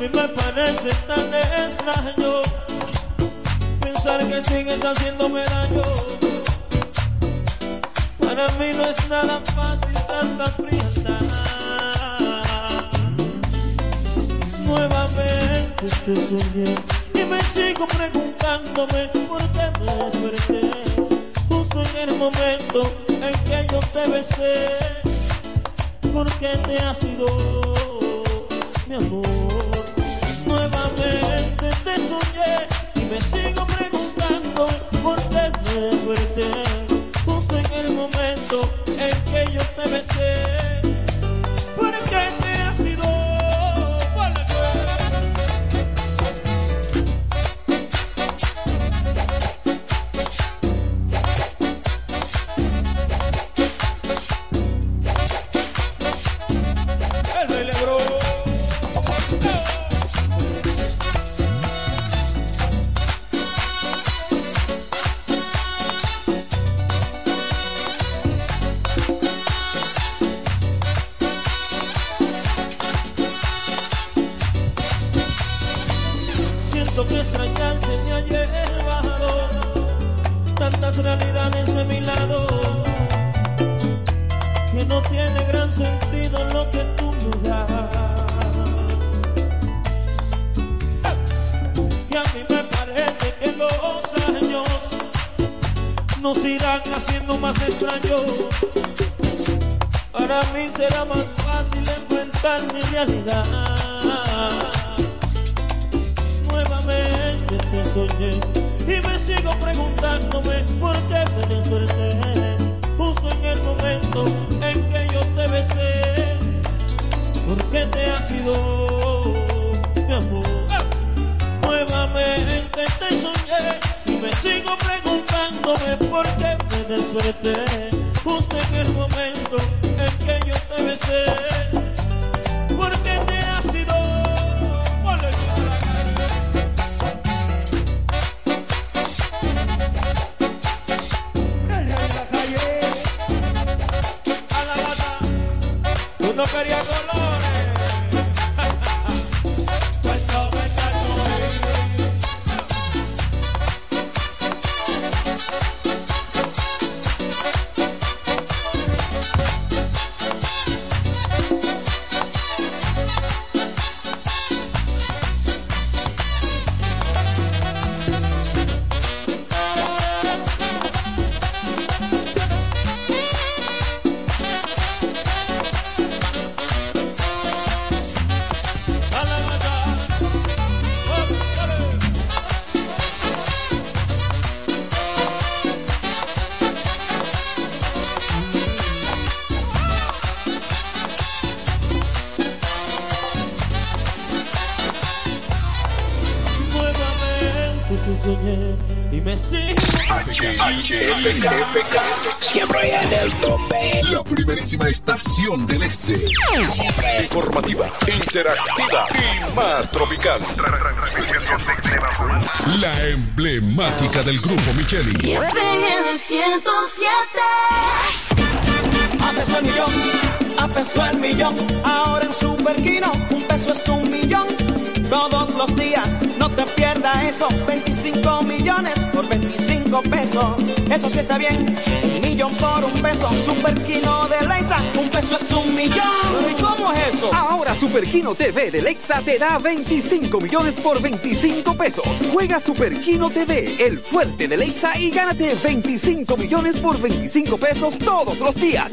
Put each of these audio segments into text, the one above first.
mí me parece tan extraño pensar que sigues haciéndome daño. Para mí no es nada fácil tanta frialdad. Nuevamente te soñé y me sigo preguntándome por qué me desperté justo en el momento en que yo te besé. ¿Por qué te has ido, mi amor? Te soñé y me sigo preguntando por qué me desperté justo en el momento en que yo te besé. Del grupo Micheli. FM 107. Apestó el millón, apestó el millón. Ahora en Super Kino, un peso es un millón. Todos los días, no te pierdas eso. 25 millones por 25 pesos. Eso sí está bien. Un millón por un peso. Super Kino de Leisa, un peso es un millón. ¿Y cómo es eso? Ahora Super Kino TV de Lexa te da 25 millones por 25 pesos. Juega Super Kino TV, el fuerte de Lexa y gánate 25 millones por 25 pesos todos los días.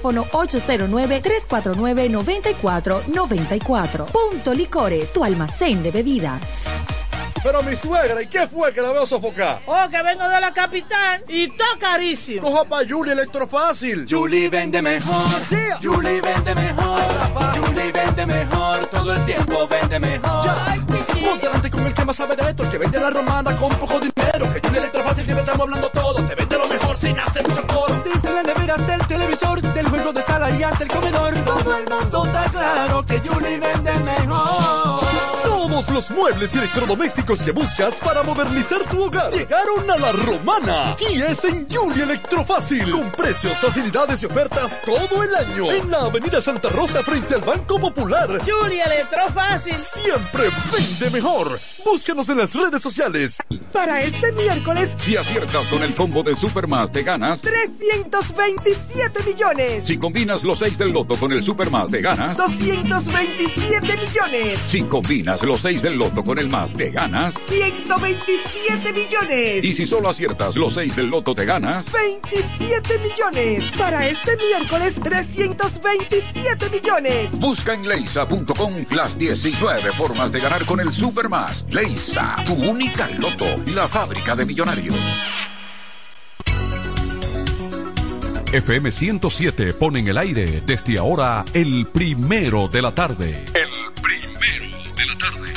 809-349-9494. Punto Licores, tu almacén de bebidas. Pero mi suegra, ¿y qué fue que la veo sofocar? Oh, que vengo de la capital y todo carísimo. Coja pa' Julie Electrofácil. Julie vende mejor. Yeah. Julie vende mejor. Julie vende mejor. Todo el tiempo vende mejor. Ponte delante con el que más sabe de esto, el que vende la romana con poco dinero. Que Julie Electrofácil siempre estamos hablando todo. Te vende lo mejor sin hacer mucho coro. Dice la neveras del televisor, del juego de sala y hasta el comedor. Todo el mundo está claro que Julie vende mejor. Todos los muebles y electrodomésticos que buscas para modernizar tu hogar llegaron a la romana. Y es en Julie Electrofácil. Con precios, facilidades y ofertas todo el año. En la avenida Santa Rosa frente al Banco Popular. Julie Electrofácil. Siempre vende mejor. Búscanos en las redes sociales. Para este miércoles, Si aciertas con el combo de Supermas, te ganas. 327 millones. Si combinas los 6 del loto con el Supermas, te ganas. 227 millones. Si combinas los 6 del loto con el más, te ganas. 127 millones. Y si solo aciertas los 6 del loto, te ganas. 27 millones. Para este miércoles, 327 millones. Busca en leisa.com las 19 formas de ganar con el Supermas. Leisa, tu única loto, la fábrica de millonarios. FM 107 pone en el aire desde ahora el primero de la tarde. El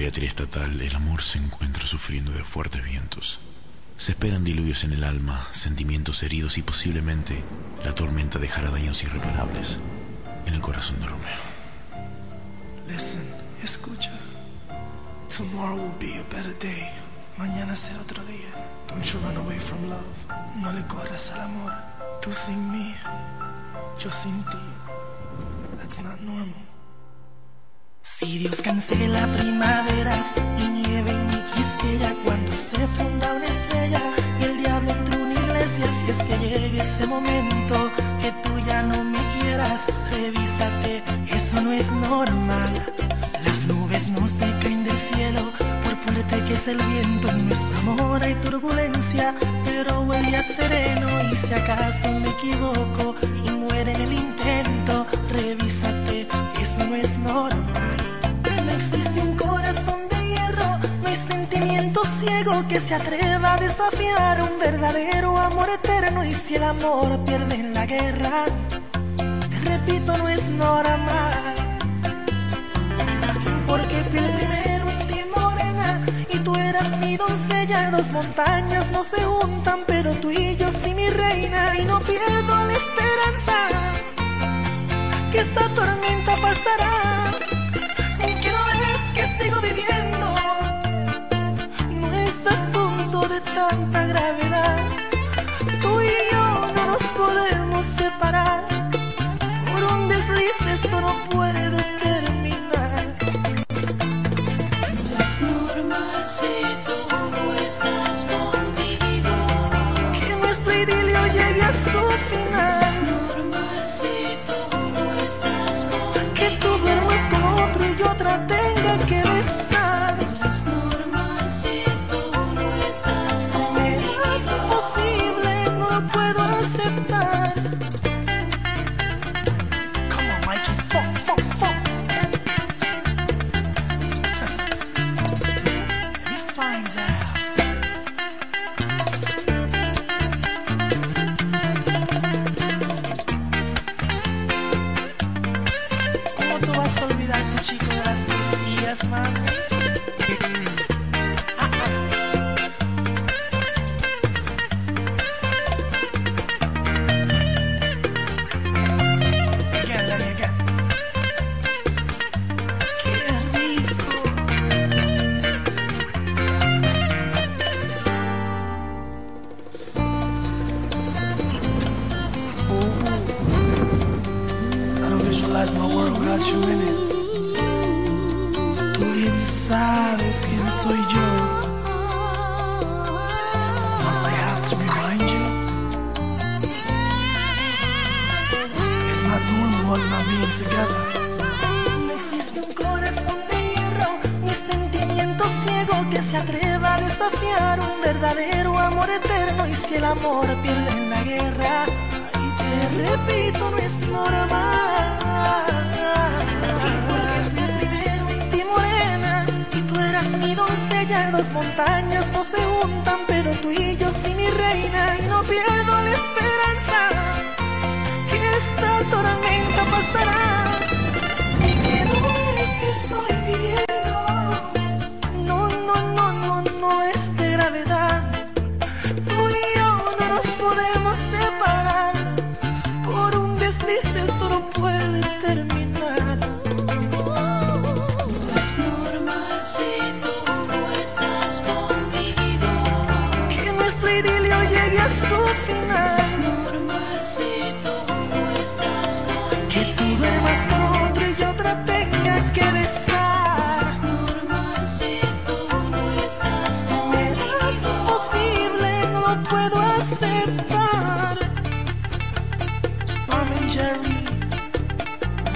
El amor se encuentra sufriendo de fuertes vientos. Se esperan diluvios en el alma, sentimientos heridos y posiblemente la tormenta dejará daños irreparables en el corazón de Romeo. Listen, escucha. Tomorrow will be a better day. Mañana será otro día. Don't you run away from love. No le corras al amor. Tú sin mí, yo sin ti. That's not normal. Si Dios cancela primaveras y nieve en mi quisqueya cuando se funda una estrella y el diablo entre una iglesia, si es que llegue ese momento que tú ya no me quieras, revísate, eso no es normal. Las nubes no se caen del cielo, por fuerte que es el viento, en nuestro amor hay turbulencia, pero huele a sereno y si acaso me equivoco y muere el intento, que se atreva a desafiar un verdadero amor eterno y si el amor pierde en la guerra, te repito, no es normal. Porque fui el primero en ti morena y tú eras mi doncella, dos montañas no se juntan, pero tú y yo sí mi reina y no pierdo la esperanza que esta tormenta pasará.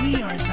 We are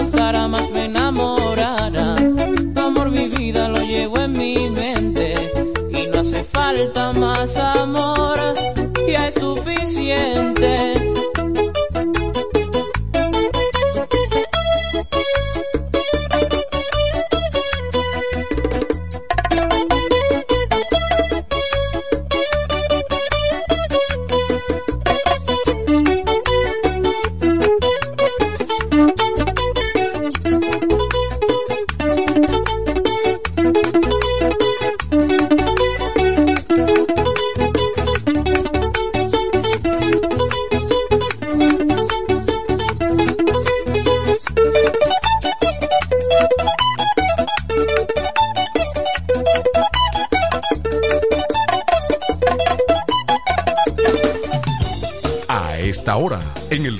Tocara más me enamorara. Tu amor, mi vida, lo llevo en mi mente. Y no hace falta más amor.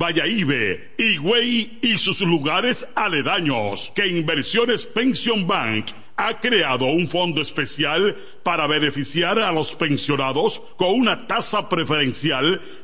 Vallaíbe, Higüey y sus lugares aledaños que Inversiones Pension Bank ha creado un fondo especial para beneficiar a los pensionados con una tasa preferencial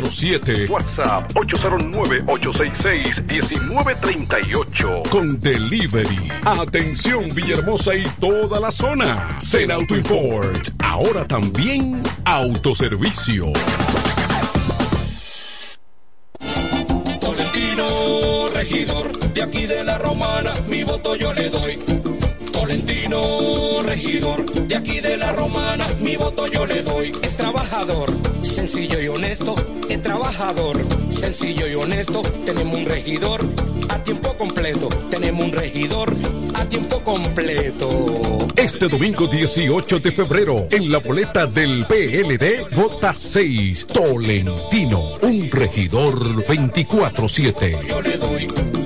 07. WhatsApp 809-866-1938. Con delivery. Atención Villahermosa y toda la zona. Zen Auto Import. Ahora también autoservicio. Tolentino, regidor, de aquí de la romana, mi voto yo le doy. Tolentino, regidor, de aquí de la romana, mi voto yo le doy. Es trabajador, sencillo y honesto, es trabajador, sencillo y honesto. Tenemos un regidor a tiempo completo, tenemos un regidor a tiempo completo. Este domingo 18 de febrero, en la boleta del PLD, vota 6. Tolentino, un regidor 24-7.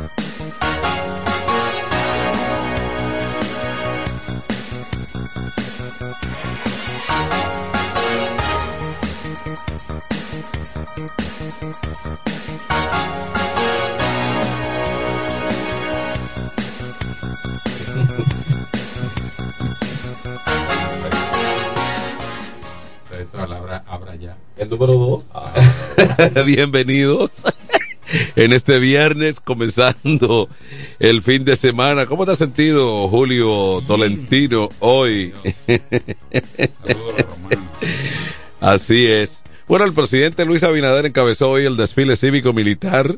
Abra ya. El número dos. Ah. Bienvenidos en este viernes, comenzando el fin de semana. ¿Cómo te has sentido, Julio Tolentino, hoy? Así es. Bueno, el presidente Luis Abinader encabezó hoy el desfile cívico-militar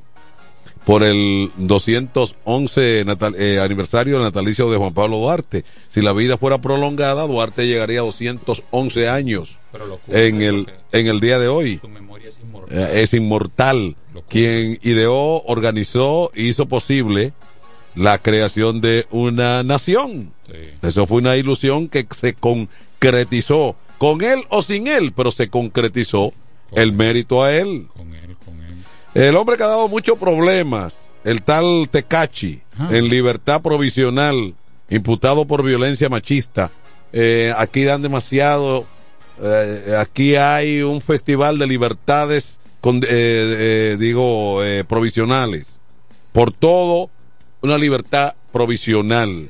por el 211 natal- eh, aniversario natalicio de Juan Pablo Duarte. Si la vida fuera prolongada, Duarte llegaría a 211 años Pero en el, en el día de hoy. Su memoria es inmortal. Eh, es inmortal. Quien ideó, organizó, hizo posible la creación de una nación. Eso fue una ilusión que se concretizó, con él o sin él, pero se concretizó el mérito a él. El hombre que ha dado muchos problemas, el tal Tecachi, en libertad provisional, imputado por violencia machista. Eh, aquí dan demasiado. eh, aquí hay un festival de libertades, con, eh, eh, digo, eh, provisionales. Por todo, una libertad provisional.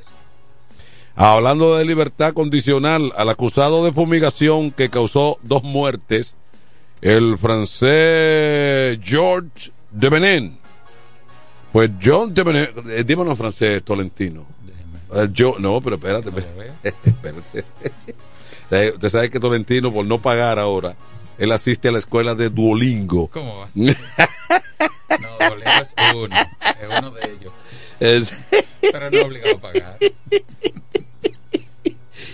Hablando de libertad condicional, al acusado de fumigación que causó dos muertes, el francés George de Benin. Pues John de Benin, eh, dímelo en francés, Tolentino. Eh, yo, no, pero espérate, espérate. Eh, Usted sabe que Tolentino, por no pagar ahora, él asiste a la escuela de Duolingo. ¿Cómo va a ser? No, Duolingo es uno. Es uno de ellos. Es- Pero no es obligado a pagar.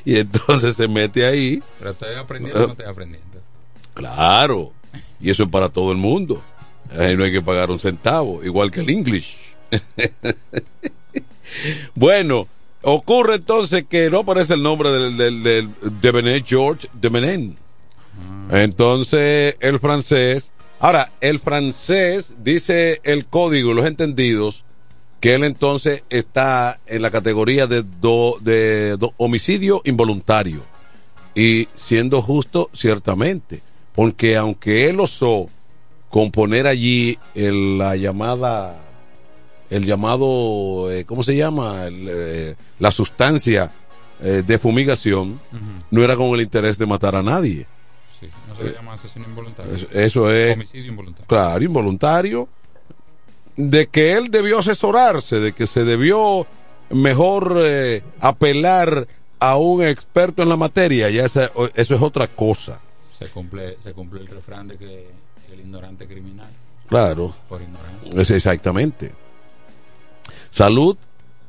y entonces se mete ahí. Pero estoy aprendiendo o no estoy aprendiendo. Claro, y eso es para todo el mundo. Ahí no hay que pagar un centavo, igual que el English. bueno, ocurre entonces que no aparece el nombre del, del, del- de Benet George de Benin. Entonces, el francés. Ahora, el francés dice el código, los entendidos, que él entonces está en la categoría de, do- de do- homicidio involuntario. Y siendo justo, ciertamente, porque aunque él osó componer allí el- la llamada el llamado, eh, ¿cómo se llama? El, eh, la sustancia eh, de fumigación, no era con el interés de matar a nadie. Sí, no se le llama asesino involuntario. Es- Eso es. Homicidio involuntario. Claro, involuntario. De que él debió asesorarse, de que se debió mejor apelar a un experto en la materia, ya esa- eso es otra cosa. Se cumple, se cumple el refrán de que el ignorante criminal. Claro. Por ignorancia. Es exactamente. Salud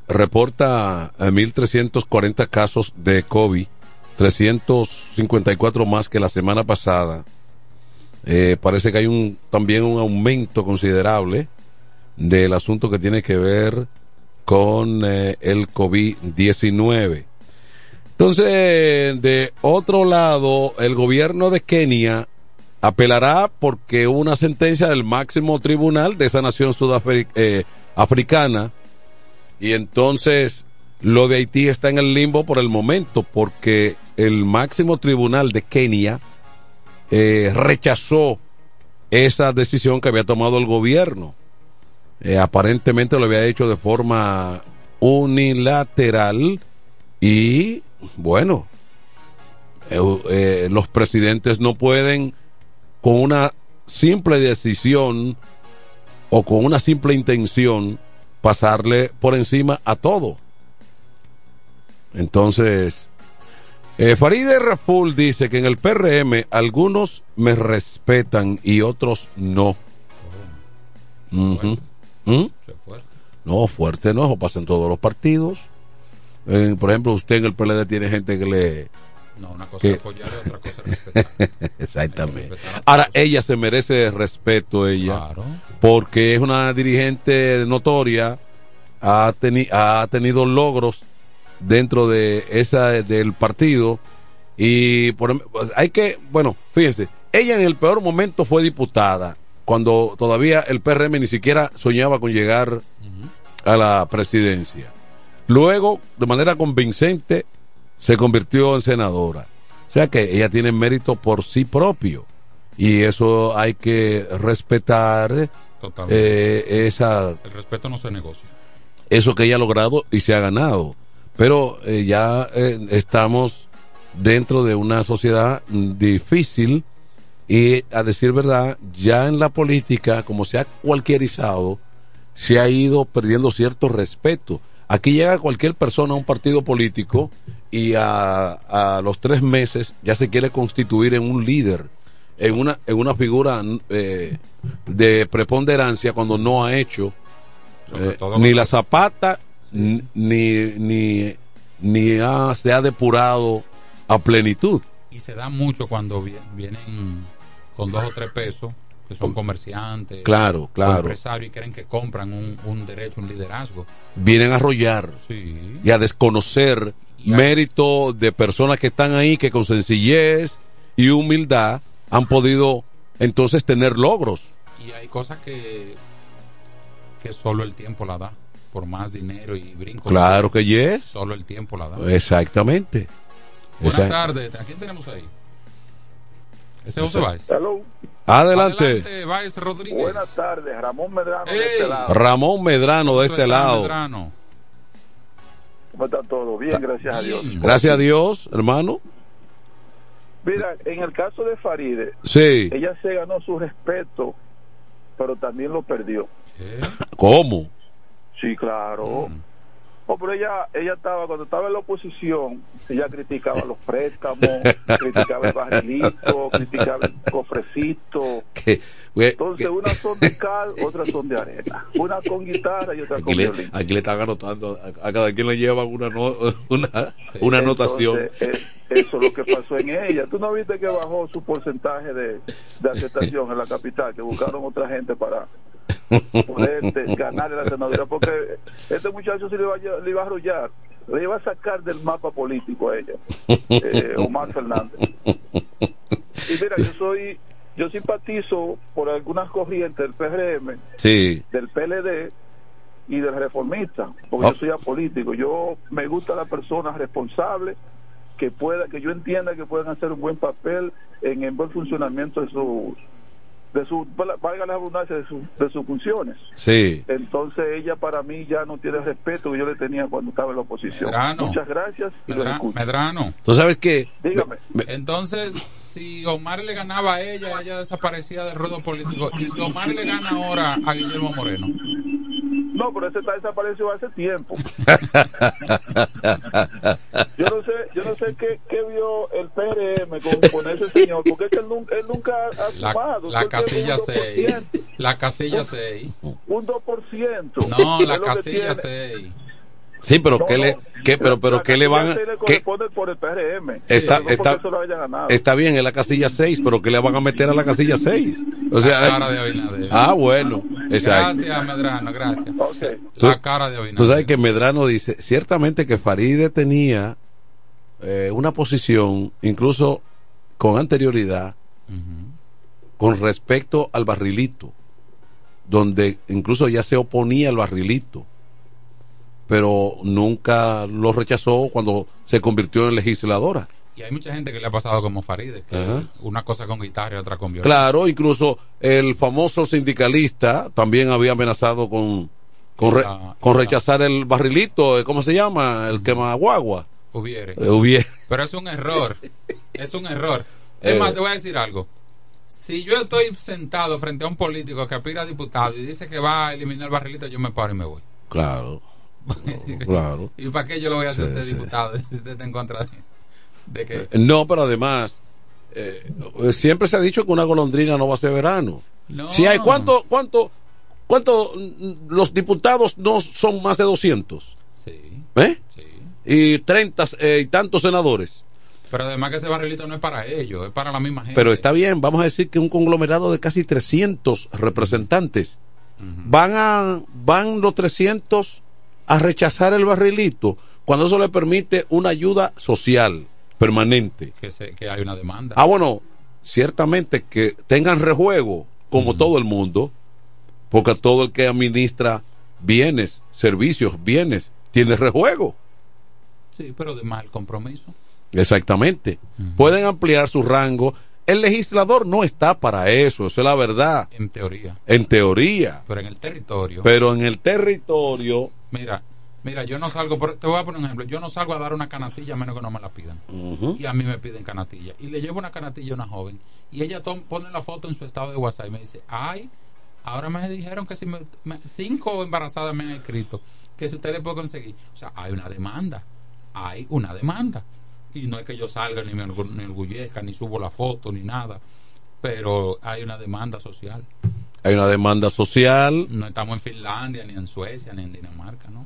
reporta eh, 1.340 casos de COVID, 354 más que la semana pasada. Eh, parece que hay un también un aumento considerable del asunto que tiene que ver con eh, el COVID-19. Entonces, de otro lado, el gobierno de Kenia apelará porque una sentencia del máximo tribunal de esa nación sudafricana y entonces lo de Haití está en el limbo por el momento porque el máximo tribunal de Kenia eh, rechazó esa decisión que había tomado el gobierno. Eh, aparentemente lo había hecho de forma unilateral y bueno, eh, eh, los presidentes no pueden con una simple decisión o con una simple intención pasarle por encima a todo. Entonces, eh, Farideh Raful dice que en el PRM algunos me respetan y otros no. Ujú. ¿Mm? No, fuerte no, eso pasa en todos los partidos. Eh, por ejemplo, usted en el PLD tiene gente que le... No, una cosa que- es apoyar y otra cosa es respetar. Exactamente. Ahora, ella se merece respeto, ella, porque es una dirigente notoria, ha, teni- ha tenido logros dentro de esa del partido y por, em- pues, hay que, bueno, fíjense, ella en el peor momento fue diputada, cuando todavía el PRM ni siquiera soñaba con llegar a la presidencia. Luego, de manera convincente, se convirtió en senadora. O sea que ella tiene mérito por sí propio. Y eso hay que respetar Totalmente. eh, esa, El respeto no se negocia. eso que ella ha logrado y se ha ganado. Pero eh, ya eh, estamos dentro de una sociedad difícil y a decir verdad, ya en la política, como se ha cualquierizado, se ha ido perdiendo cierto respeto. Aquí llega cualquier persona a un partido político y a, a los tres meses ya se quiere constituir en un líder, en una, en una figura eh, de preponderancia cuando no ha hecho eh, ni la zapata ni, ni, ni ha- se ha depurado a plenitud. Y se da mucho cuando vi- vienen con dos o tres pesos, que son comerciantes, Claro, claro. empresarios y creen que compran un, un derecho, un liderazgo. Vienen a arrollar Sí. y a desconocer mérito de personas que están ahí que con sencillez y humildad han podido entonces tener logros. Y hay cosas que, que solo el tiempo la da, por más dinero y brinco. Claro que yes. Solo el tiempo la da. Exactamente. Buenas tardes, ¿a quién tenemos ahí? Ese es José Báez. Adelante. Adelante, Báez Rodríguez. Buenas tardes, Ramón Medrano de este lado. Ramón Medrano de este lado. ¿Cómo está todo? Bien, gracias a Dios. Gracias a Dios, hermano. Mira, en el caso de Faride, Sí. ella se ganó su respeto, pero también lo perdió. ¿Cómo? Sí, claro. Mm. Oh, pero ella, ella estaba, cuando estaba en la oposición, ella criticaba los préstamos, criticaba el barrilito, criticaba el cofrecito. Entonces, que- unas son de cal, otras son de arena. Una con guitarra y otra con le, violín. aquí le están anotando, a, a cada quien le llevan una, no- una, una anotación. Entonces, eh, eso es lo que pasó en ella. ¿Tú no viste que bajó su porcentaje de, de aceptación en la capital? Que buscaron otra gente para poder este, ganarle la senadora. Porque este muchacho se le iba, a, le iba a arrollar, le iba a sacar del mapa político a ella, eh, Omar Fernández. Y mira, yo soy, yo simpatizo por algunas corrientes del PRM, Sí. del PLD y del reformista, porque yo soy apolítico. Yo me gusta la persona responsable que pueda, que yo entienda que puedan hacer un buen papel en el buen funcionamiento de sus de su valga la redundancia de, su, de sus funciones Sí. entonces ella para mí ya no tiene el respeto que yo le tenía cuando estaba en la oposición Medrano. muchas gracias y lo Medra- escucho. Medrano. Tú sabes que dígame Entonces, si Omar le ganaba a ella, ella desaparecía del ruedo político. Y si Omar le gana ahora a Guillermo Moreno. No pero ese está desaparecido hace tiempo yo no sé yo no sé qué, qué vio el PRM con, con ese señor porque es que él, nunca- él nunca ha La, sumado la casilla un 6. 2%, La casilla 6. un 2% No, la casilla tiene. 6. Sí, pero No, ¿qué le, qué, pero, pero la qué le van a, qué- corresponde por el PRM Está- no está- eso lo haya ganado. está bien en la casilla 6, pero ¿qué le van a meter a la casilla 6? O sea, La cara de Abinader. ah, bueno, exacto. Gracias, Medrano, gracias. Tú- La cara de Tú Abinader. sabes que Medrano dice, ciertamente que Faride tenía eh, una posición, incluso con anterioridad, con respecto al barrilito, donde incluso ya se oponía al barrilito, pero nunca lo rechazó cuando se convirtió en legisladora. Y hay mucha gente que le ha pasado como Faride, que Ajá. una cosa con guitarra y otra con violín. Claro, incluso el famoso sindicalista también había amenazado con, con, re- La- con rechazar el barrilito, eh, ¿cómo se llama? El quemaguagua. Hubiere. Eh, hubiere. Pero es un error. Es un error. Eh. Es más, te voy a decir algo. Si yo estoy sentado frente a un político que aspira a diputado y dice que va a eliminar el barrilito, yo me paro y me voy. Claro. claro. ¿Y para qué yo lo voy a hacer Sí, usted sí. diputado si usted está en contra de, de que... No, pero además, eh, siempre se ha dicho que una golondrina no va a ser verano. No. Si hay, ¿cuánto, cuánto, cuánto, mm, los diputados no son más de 200? Sí. ¿Eh? Y 30 eh, y tantos senadores. Pero además que ese barrilito no es para ellos, es para la misma gente. Pero está bien, vamos a decir que un conglomerado de casi 300 representantes van a van los 300 a rechazar el barrilito cuando eso le permite una ayuda social permanente. que, se- que hay una demanda. Ah, bueno, ciertamente que tengan rejuego como todo el mundo, porque todo el que administra bienes, servicios, bienes, tiene rejuego. Sí, pero de mal compromiso. Exactamente. Pueden ampliar su rango. El legislador no está para eso, eso es la verdad. En teoría. En teoría. Pero en el territorio. Pero en el territorio. Mira, mira, yo no salgo, por- te voy a poner un ejemplo, yo no salgo a dar una canastilla a menos que no me la pidan. Y a mí me piden canastilla. Y le llevo una canastilla a una joven. Y ella tom- pone la foto en su estado de WhatsApp y me dice, ay, ahora me dijeron que si me, me- cinco embarazadas me han escrito, que si usted le puede conseguir. O sea, hay una demanda. Hay una demanda. Y no es que yo salga ni me orgullezca, ni subo la foto, ni nada. Pero hay una demanda social. Hay una demanda social. No estamos en Finlandia, ni en Suecia, ni en Dinamarca, ¿no?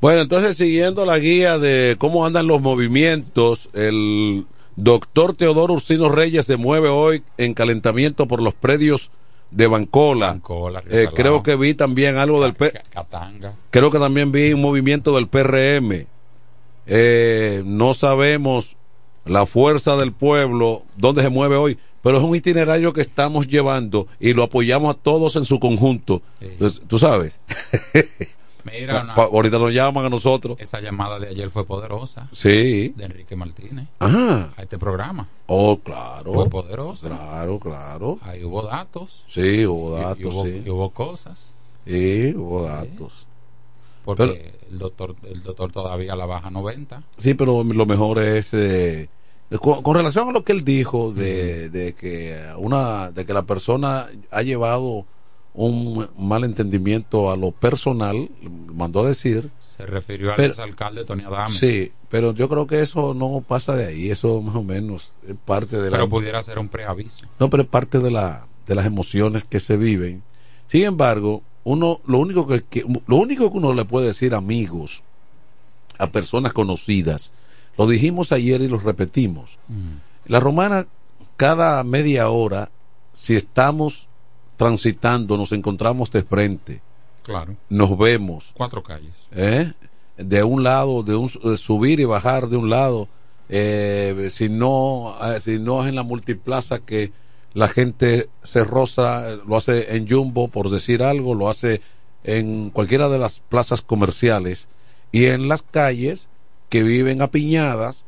Bueno, entonces siguiendo la guía de cómo andan los movimientos, el doctor Teodoro Ursino Reyes se mueve hoy en calentamiento por los predios de Bancola. Bancola, Eh, creo que vi también algo del P Catanga. creo que también vi un movimiento del PRM. Eh, no sabemos la fuerza del pueblo, dónde se mueve hoy, pero es un itinerario que estamos llevando y lo apoyamos a todos en su conjunto. Entonces, Tú sabes. Mira, una- Pa- ahorita nos llaman a nosotros. esa llamada de ayer fue poderosa. Sí. De Enrique Martínez. Ajá. A este programa. Oh, claro. Fue poderosa. Claro, claro. Ahí hubo datos. Sí, hubo datos, y, hubo, sí. y hubo cosas. Sí, hubo datos. Porque Pero- el doctor el doctor todavía la baja 90. Sí, pero lo mejor es eh, con, con relación a lo que él dijo de, de que una de que la persona ha llevado un mal entendimiento a lo personal, mandó a decir. Se refirió al exalcalde Tony Adame. Sí, pero yo creo que eso no pasa de ahí, eso más o menos es parte de la Pero pudiera ser un preaviso. No, pero es parte de la de las emociones que se viven. Sin embargo, uno lo único que, que- lo único que uno le puede decir amigos a personas conocidas, lo dijimos ayer y lo repetimos. La romana cada media hora si estamos transitando, nos encontramos de frente, Claro. nos vemos, Cuatro calles. ¿eh? de un lado, de un de subir y bajar de un lado, eh, si no eh, si no es en la multiplaza que la gente se roza, lo hace en Jumbo por decir algo, lo hace en cualquiera de las plazas comerciales y en las calles que viven apiñadas,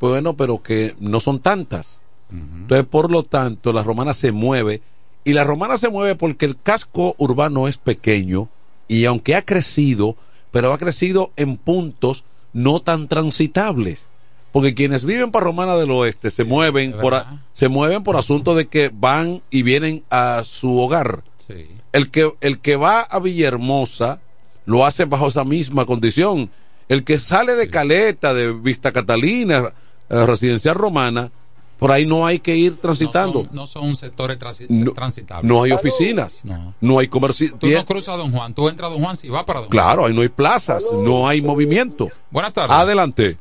bueno, pero que no son tantas. Entonces, por lo tanto, la romana se mueve Y la romana se mueve porque el casco urbano es pequeño y aunque ha crecido, pero ha crecido en puntos no tan transitables. Porque quienes viven para Romana del Oeste se mueven por a- se mueven por asunto de que van y vienen a su hogar. El que el que va a Villahermosa lo hace bajo esa misma condición. El que sale de Caleta, de Vista Catalina, eh, residencial romana, por ahí no hay que ir transitando. Son- no son sectores transi- No- transitables. No hay oficinas, No. no hay comercio. Tú no cruzas Don Juan, tú entras a Don Juan si vas para Don Juan. Claro, ahí no hay plazas, no hay movimiento. Buenas tardes. Adelante.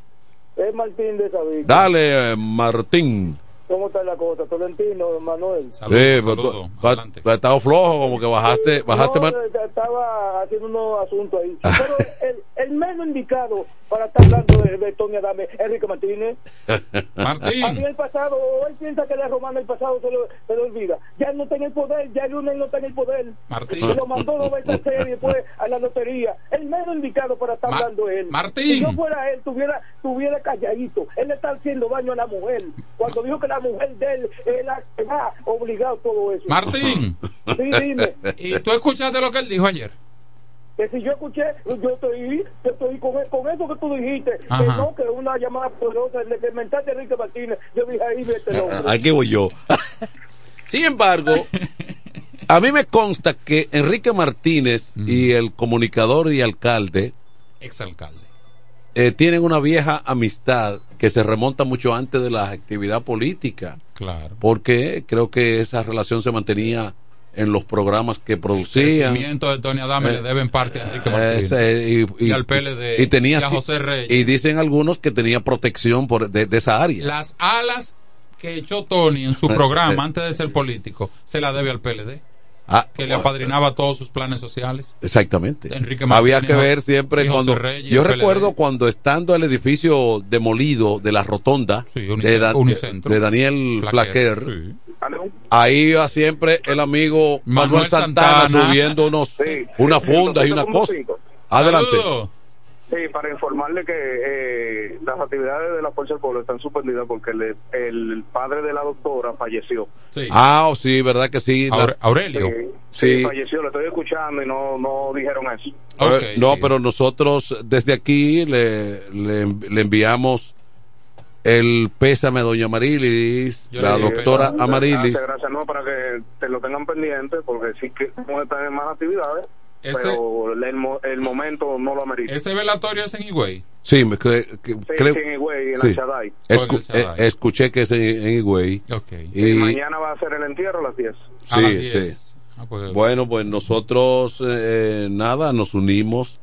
Es Martín de Sabica. Dale, eh, Martín. ¿Cómo está la cosa? Tolentino, Manuel. Sí, pero tú- tú- tú has estado flojo, como que bajaste, bajaste No, más. eh, estaba haciendo unos asuntos ahí. Pero el, el menos indicado para estar hablando de, de Tony Adame, Enrique Martínez. A mí el pasado, él piensa que la romana el pasado se lo, se lo olvida. Ya él no está en el poder, ya el lunes no está en el poder. Martín. Y lo mandó dos veces a hacer y después a la lotería. El menos indicado para estar Ma- hablando él. Martín. Si yo fuera él, tuviera, tuviera calladito. Él le está haciendo daño a la mujer. Cuando dijo que la mujer de él es la que va obligado todo eso. Martín. Sí, dime. ¿Y tú escuchaste lo que él dijo ayer? Que si yo escuché, yo estoy, yo estoy con, con eso que tú dijiste, que no, que una llamada poderosa, el que mentaste a Enrique Martínez, yo dije ahí, vete el hombre. Aquí voy yo. Sin embargo, a mí me consta que Enrique Martínez y el comunicador y alcalde Exalcalde. eh, tienen una vieja amistad que se remonta mucho antes de la actividad política. Claro. Porque creo que esa relación se mantenía en los programas que producían. El crecimiento de Tony Adame Eh, le deben parte a Enrique Martínez. Ese, y, y, al PLD. y tenía y a José Reyes. y dicen algunos que tenía protección por de, de esa área Las alas que echó Tony en su Eh, programa eh. antes de ser político se la debe al PLD. Ah, que le apadrinaba todos sus planes sociales. exactamente Enrique había Martínez que ver siempre y cuando Reyes, yo PLD. recuerdo cuando estando el edificio demolido de la rotonda Unicentro- de, Da- Unicentro. de Daniel Flaquer, Flaquer ahí iba siempre el amigo Manuel, Manuel Santana, Santana. subiendo unos Sí. unas Sí, fundas y una cosa adelante Sí, para informarle que eh, las actividades de la Fuerza del Pueblo están suspendidas porque le- el padre de la doctora falleció. ah oh, sí verdad que sí Aure- Aurelio. Sí, sí falleció, lo estoy escuchando y no, no dijeron eso. Eh, no, pero nosotros desde aquí le, le, le enviamos el pésame a doña Marilis, Yo la doctora Gracias, Amarilis. Gracias, gracias, no, para que te lo tengan pendiente porque sí que vamos a estar en más actividades, Ese- pero el, mo- el momento no lo amerita. Ese velatorio es en Higüey. Sí, me que- Sí, creo. sí, en Higüey, en sí. la Chaday. Escu- en la Chaday. eh, escuché que es en, en Higüey. Y, Y, mañana va a ser el entierro a las 10. sí, sí. Ah, pues, Bueno, pues nosotros, eh, nada, nos unimos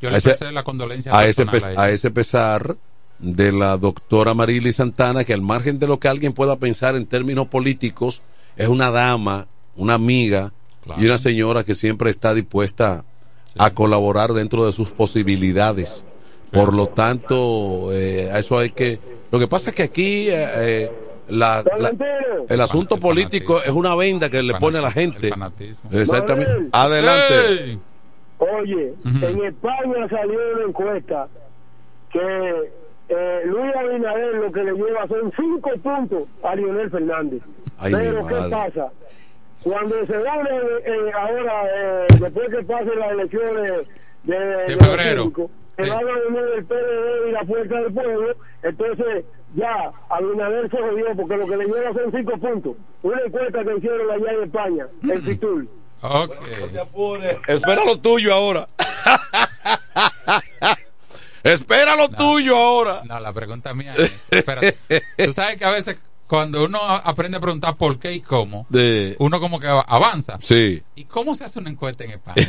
Yo a le ese, expresé la condolencia a, ese, a a ese pesar de la doctora Marily Santana, que al margen de lo que alguien pueda pensar en términos políticos, es una dama, una amiga y una señora que siempre está dispuesta a colaborar dentro de sus posibilidades. Por lo tanto, eh, a eso hay que... Lo que pasa es que aquí eh, eh, la- la- el asunto político es una venda que le pone a la gente. Exactamente. Adelante. Oye, en España salió una encuesta que eh, Luis Abinader lo que le lleva son cinco puntos a Lionel Fernández. Ay, Pero ¿qué pasa? Cuando se gane eh, ahora, eh, después que pasen las elecciones de, de febrero. se va a reunir el PLD y la Fuerza del Pueblo, entonces ya Abinader se jodió porque lo que le lleva son cinco puntos. Una encuesta que hicieron allá en España, en Fitur. Ok. Espera lo tuyo ahora. Lo tuyo ahora. No, la pregunta mía es, espérate, tú sabes que a veces cuando uno aprende a preguntar por qué y cómo, De- uno como que av- avanza. Sí. ¿Y cómo se hace una encuesta en España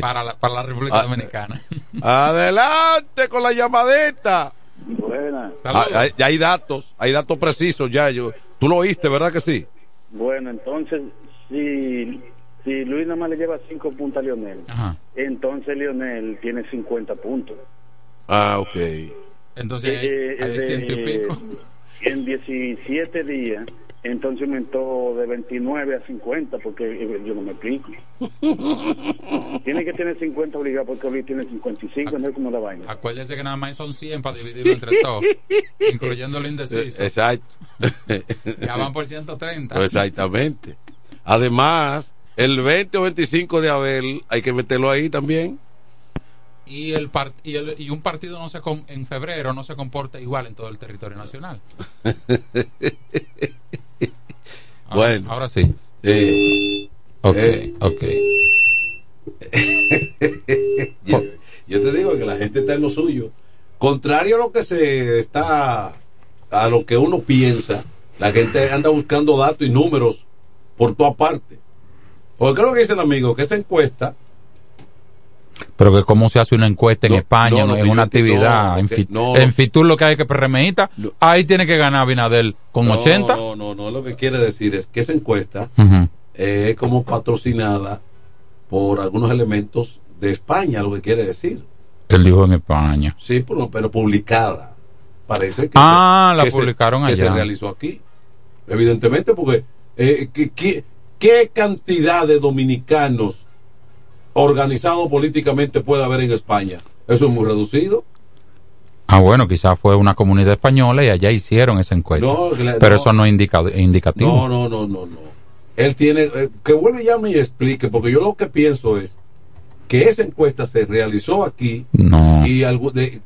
para la, para la República Ah. Dominicana? Adelante con la llamadita. Buenas. Ah, hay, ya hay datos, hay datos precisos ya. Yo, Tú lo oíste, ¿verdad que sí? Bueno, entonces, si, si Luis nada más le lleva 5 puntos a Lionel, entonces Lionel tiene 50 puntos. Ah, ok. Entonces Eh, hay, hay eh, ciento y pico. En 17 días, entonces aumentó de 29 a 50, porque eh, yo no me explico. tiene que tener 50 obligado, porque Luis tiene 55, no es como la vaina. Acuérdese que nada más son 100 para dividirlo entre todos, incluyendo el indeciso. Exacto. Ya van por 130. Exactamente. Además, el 20 o 25 de Abel hay que meterlo ahí también. Y, el, par- y, el- y un partido no se en febrero no se comporta igual en todo el territorio nacional. Ahora- bueno. Ahora sí. Eh, Ok, eh, ok. yo, yo te digo que la gente está en lo suyo. Contrario a lo que se está, a lo que uno piensa, la gente anda buscando datos y números por toda parte. Porque creo que dice el amigo que esa encuesta Pero que cómo se hace una encuesta en España, no, no, en que una actividad, en, en Fitur lo que hay que PRMista, ahí tiene que ganar Abinadel con no, 80. No, no, no, lo que quiere decir es que esa encuesta es como patrocinada por algunos elementos de España, lo que quiere decir. Él dijo en España. Sí, pero, pero publicada. Parece que, Ah, se- la que se- publicaron que allá. se realizó aquí. Evidentemente, porque eh, ¿qué, qué, qué cantidad de dominicanos organizados políticamente puede haber en España? Eso es muy reducido. Ah, bueno, quizás fue una comunidad española y allá hicieron esa encuesta. No, pero no. eso no es indica- indicativo. No, no, no, no, no. Él tiene eh, que vuelva y llame y explique, porque yo lo que pienso es que esa encuesta se realizó aquí No. y de,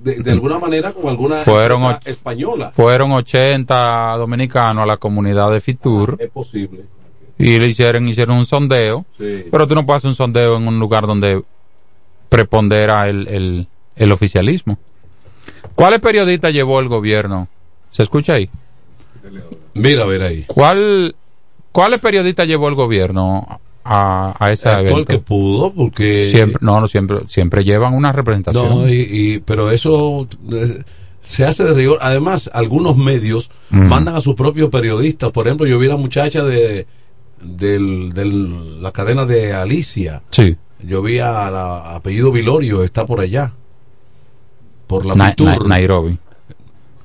de, de alguna manera con alguna Fueron española. Fueron 80 dominicanos a la comunidad de Fitur Es posible. Y le hicieron, hicieron un sondeo. Sí. Pero tú no puedes hacer un sondeo en un lugar donde prepondera el, el, el oficialismo. ¿Cuáles periodistas llevó el gobierno? ¿Se escucha ahí? Mira, a ver ahí. ¿Cuál, ¿Cuáles periodistas llevó el gobierno a, a el evento? que pudo, porque Siempre, no, no, siempre, siempre llevan una representación. No, y, y- pero eso eh, se hace de rigor. Además, algunos medios Mm. mandan a sus propios periodistas. Por ejemplo, yo vi la muchacha de del, del- la cadena de Alicia. Sí. Yo vi a la apellido Vilorio, está por allá. Por la Na- Fitur. Na- Nairobi.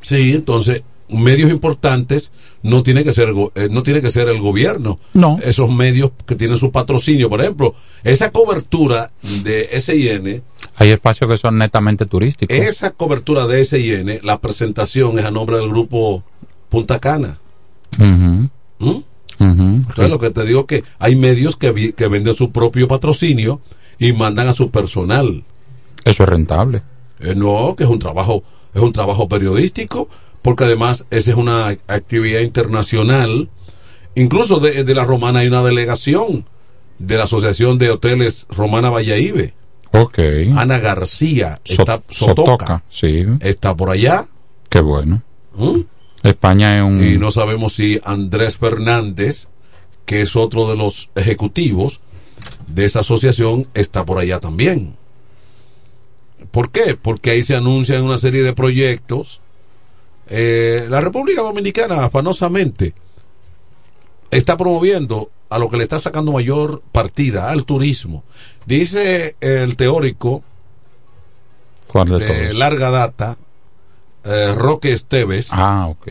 Sí, entonces medios importantes no tiene que ser eh, no tiene que ser el gobierno. No. Esos medios que tienen su patrocinio, por ejemplo, esa cobertura de SIN Hay espacios que son netamente turísticos. esa cobertura de SIN, la presentación es a nombre del grupo Punta Cana. ¿Mm? Ujú. Entonces, lo que te digo que hay medios que, vi- que venden su propio patrocinio y mandan a su personal. Eso es rentable. Eh, no, que es un trabajo, es un trabajo periodístico, porque además esa es una actividad internacional. Incluso de, de la Romana hay una delegación de la Asociación de Hoteles Romana Valladolid. Ok. Ana García So- está Sotoca, Sotoca, sí. está por allá. Qué bueno. ¿Mm? España es un... Y no sabemos si Andrés Fernández, que es otro de los ejecutivos de esa asociación, está por allá también. ¿Por qué? Porque ahí se anuncian una serie de proyectos. Eh, la República Dominicana, afanosamente, está promoviendo a lo que le está sacando mayor partida, al turismo. Dice el teórico ¿Cuál de larga data, eh, Roque Esteves, Ah, ok.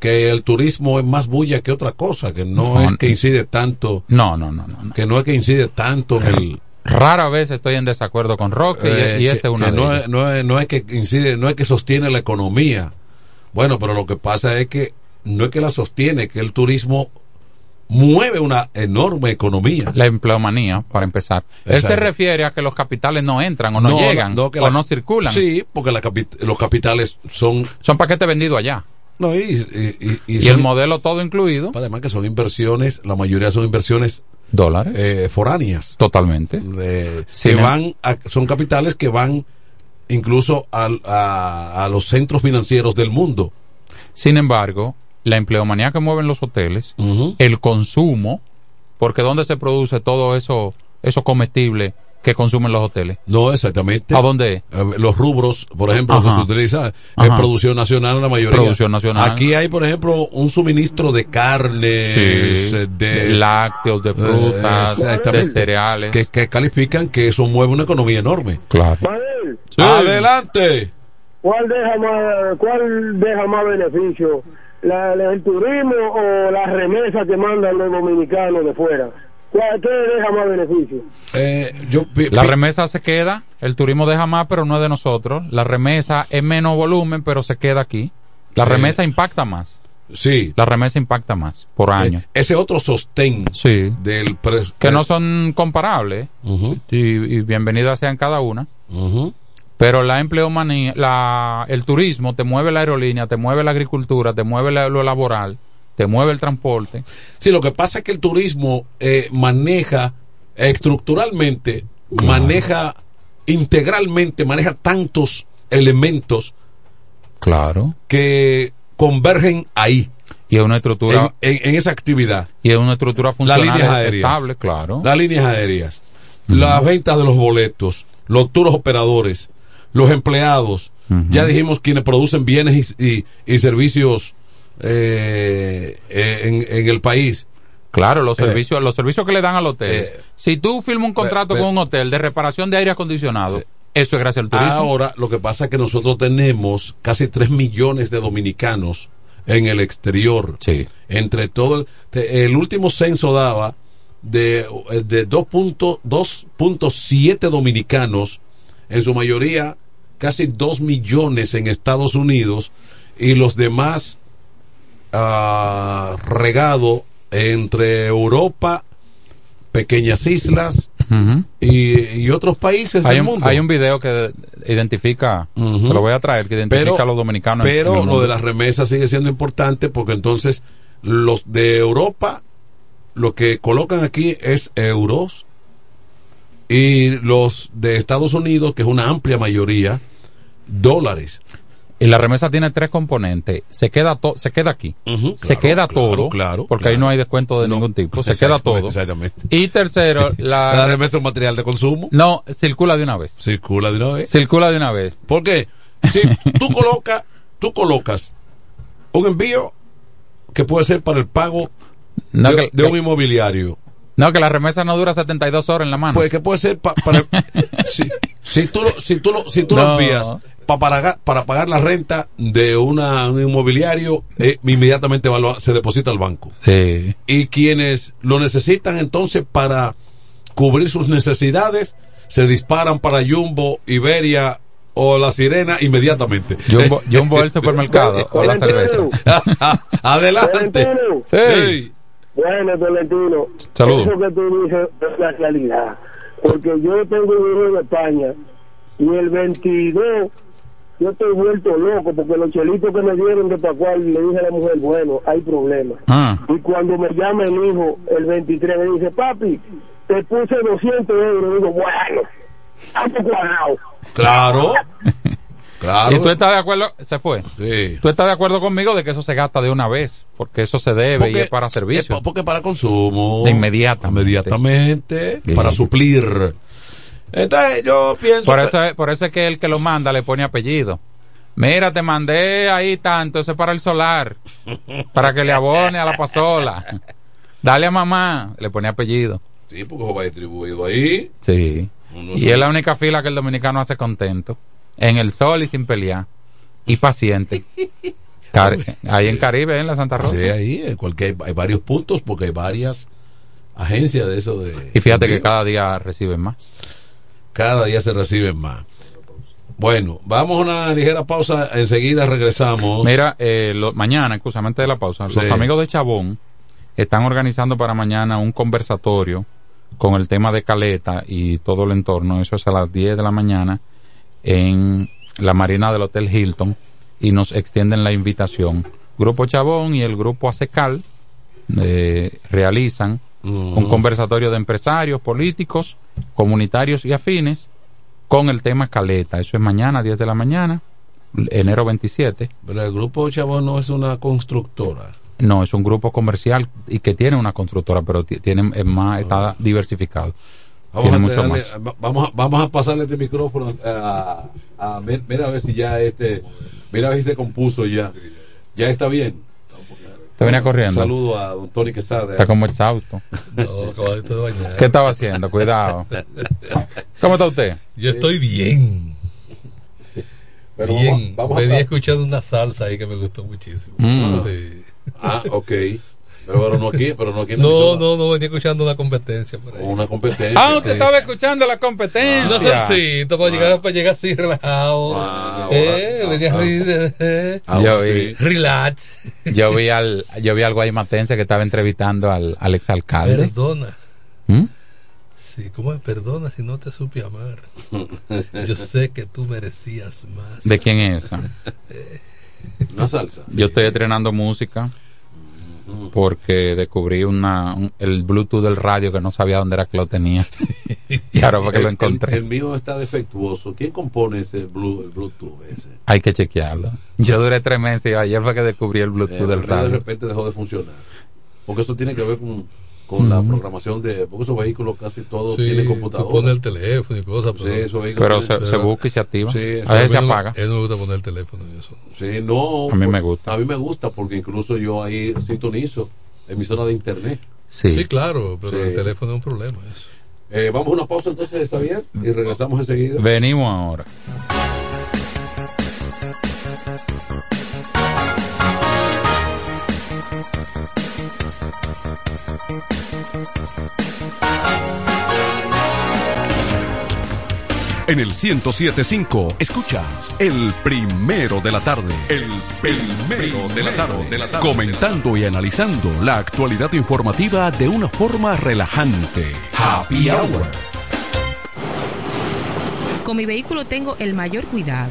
que el turismo es más bulla que otra cosa, que no, No, es que incide tanto, No, no, no, no. no. que no es que incide tanto en el Rara vez estoy en desacuerdo con Roque y- eh, y, este una que de no, es, no, es, no es que incide, no es que sostiene la economía. Bueno, pero lo que pasa es que no es que la sostiene, que el turismo mueve una enorme economía. La empleomanía, para empezar. Él se refiere a que los capitales no entran o no, llegan que o la- no circulan. Sí, porque la capi- los capitales son Son paquetes vendidos allá. no, y, y- y- y Y, son- el modelo todo incluido. además que son inversiones, la mayoría son inversiones Dólares. eh, foráneas. Totalmente. de- que van a- son capitales que van incluso al- a, a los centros financieros del mundo. Sin embargo, la empleomanía que mueven los hoteles, el consumo, porque ¿dónde se produce todo eso, eso comestible que consumen los hoteles? No exactamente. ¿A dónde? Eh, Los rubros, por ejemplo, Ajá. que se utiliza es producción nacional la mayoría. Producción nacional. Aquí hay, por ejemplo, un suministro de carnes, Sí, eh, de, de lácteos, de frutas, de cereales. que, que califican que eso mueve una economía enorme. Claro. Adelante. ¿cuál deja más, cuál deja más beneficio? La, ¿El turismo o la remesa que mandan los dominicanos de fuera? ¿Cuál, ¿Qué deja más beneficio? Eh, yo La remesa se queda, el turismo deja más, pero no es de nosotros. La remesa es menos volumen, pero se queda aquí. La Sí. remesa impacta más. Sí. La remesa impacta más por año. Eh, ese otro sostén sí. del que no son comparables y, y bienvenidas sean cada una. Ujú. Pero la empleomanía, la, el turismo te mueve la aerolínea, te mueve la agricultura, te mueve la- lo laboral, te mueve el transporte. Sí, lo que pasa es que el turismo eh, maneja eh, estructuralmente, maneja integralmente, maneja tantos elementos Claro. que convergen ahí. Y es una estructura. En, en- en esa actividad. Y es una estructura Las funcional líneas aéreas. estable, claro. Las líneas aéreas. Las ventas de los boletos. Los turos operadores. Los empleados. Ya dijimos quienes producen bienes y, y- y servicios eh, eh, en, en el país. Claro, los Eh, servicios, los servicios que le dan al hotel. si tú firmas un contrato con un hotel de reparación de aire acondicionado, eso es gracias al turismo. Ahora, lo que pasa es que nosotros tenemos casi 3 millones de dominicanos en el exterior. Entre todo, el, el último censo daba de, de 2.2 2.7 dominicanos, en su mayoría casi 2 millones en Estados Unidos y los demás ah, regado entre Europa, pequeñas islas y, y otros países hay, del un, mundo. hay un video que identifica, te lo voy a traer, que identifica Pero- a los dominicanos. en Pero lo de las remesas sigue siendo importante porque entonces los de Europa lo que colocan aquí es euros y los de Estados Unidos, que es una amplia mayoría, dólares. Y la remesa tiene tres componentes. Se queda se queda aquí. se claro, queda todo. claro, porque ahí no hay descuento de ningún tipo. Se queda todo. Exactamente. Y tercero, la, La remesa es un material de consumo. No, circula de una vez. Circula de una vez. Circula de una vez. ¿Por qué? Si tú colocas, tú colocas un envío que puede ser para el pago No, de, que- de un inmobiliario. No, que la remesa no dura 72 horas en la mano. Pues que puede ser pa- para si, si tú lo, si tú lo, si tú lo envías pa- para, pagar, para pagar la renta de una, un inmobiliario, eh, inmediatamente va se deposita al banco. Sí. Y quienes lo necesitan entonces para cubrir sus necesidades, se disparan para Jumbo, Iberia o La Sirena inmediatamente. Jumbo, Jumbo el supermercado o la cerveza. Adelante. Sí. Bueno, Tolentino, Saludos. eso que tú dices es la realidad. Porque yo tengo hijo en España y el 22 yo estoy vuelto loco porque los chelitos que me dieron de Pascual le dije a la mujer, bueno, hay problemas. Ah. Y cuando me llama el hijo el 23 me dice, papi, te puse 200 euros. Y digo, bueno, estamos cuadrados. Claro. Claro. ¿Y tú estás de acuerdo? Se fue. Sí. ¿Tú estás de acuerdo conmigo de que eso se gasta de una vez? Porque eso se debe y es para servicio. Porque para consumo. De inmediatamente. Inmediatamente. Para suplir. Entonces yo pienso. Por eso, es- por eso es que el que lo manda le pone apellido. Mira, te mandé ahí tanto, eso es para el solar. Para que le abone a la pasola. Dale a mamá, le pone apellido. Sí, porque eso va distribuido ahí. Sí. Y es la única fila que el dominicano hace contento. En el sol y sin pelear. Y paciente. Ahí en Caribe, en la Santa Rosa. Sí, ahí cualquier, hay varios puntos porque hay varias agencias de eso. De, Y fíjate que cada día reciben más. cada día se reciben más. Bueno, vamos a una ligera pausa. Enseguida regresamos. Mira, eh, lo- mañana, excusamente de la pausa, los amigos de Chabón están organizando para mañana un conversatorio con el tema de Caleta y todo el entorno. Eso es a las 10 de la mañana en la marina del Hotel Hilton y nos extienden la invitación. Grupo Chabón y el Grupo ASECAL eh, realizan un conversatorio de empresarios, políticos, comunitarios y afines con el tema Caleta. Eso es mañana, 10 de la mañana, enero 27. Pero el grupo Chabón no es una constructora. No, es un grupo comercial y que tiene una constructora, pero ti- tiene es más, está diversificado. Vamos tiene a, mucho darle- más. va- vamos, a, vamos a pasarle este micrófono a, a- mi- mira a ver si ya este mira a ver si se compuso ya ya está bien Te venía corriendo. saludo a don Tony Quesada Está como exhausto. No, acabadito de bañar. ¿Qué estaba haciendo? Cuidado. ¿Cómo está usted? Yo estoy bien. Pero bien. vamos- vamos a Venía escuchando una salsa ahí que me gustó muchísimo. Mm. Sí. ah ok Pero no aquí, pero no aquí. en No, no, no, venía escuchando una competencia por ahí. Una competencia. Ah, usted estaba escuchando la competencia. No sencito, para llegar, para llegar así relajado. eh, venía así, eh, Yo vi, relax. yo vi al, yo vi al guaymatense que estaba entrevistando al, al exalcalde. Perdona. ¿Mm? Sí, ¿cómo es? Perdona si no te supe amar. Yo sé que tú merecías más. ¿De quién es esa? Una salsa. Yo estoy estrenando música porque descubrí una, un- el Bluetooth del radio que no sabía dónde era que lo tenía. y ahora fue que lo encontré. El, el mío está defectuoso. ¿Quién compone ese blue, el Bluetooth ese? Hay que chequearlo. Yo duré tres meses y ayer fue que descubrí el Bluetooth Eh, del el mío de radio. repente dejó de funcionar. Porque eso tiene que ver con, con la programación de. Porque esos vehículos casi todos Sí, tienen tú computadora. pones el teléfono y cosas, Sí, pero, esos vehículos Pero se, se busca y se activa. Sí, a veces se no- apaga. A él no le gusta poner el teléfono y eso. Sí, no. A mí me gusta. A mí me gusta porque incluso yo ahí sintonizo emisora de internet. Sí. Sí, claro, pero Sí. el teléfono es un problema. Eso. Eh, vamos a una pausa entonces, Xavier, y regresamos enseguida. Venimos ahora. En el 1075 escuchas el primero de la tarde. El primero de la tarde. Comentando y analizando la actualidad informativa de una forma relajante. Happy Hour. Con mi vehículo tengo el mayor cuidado.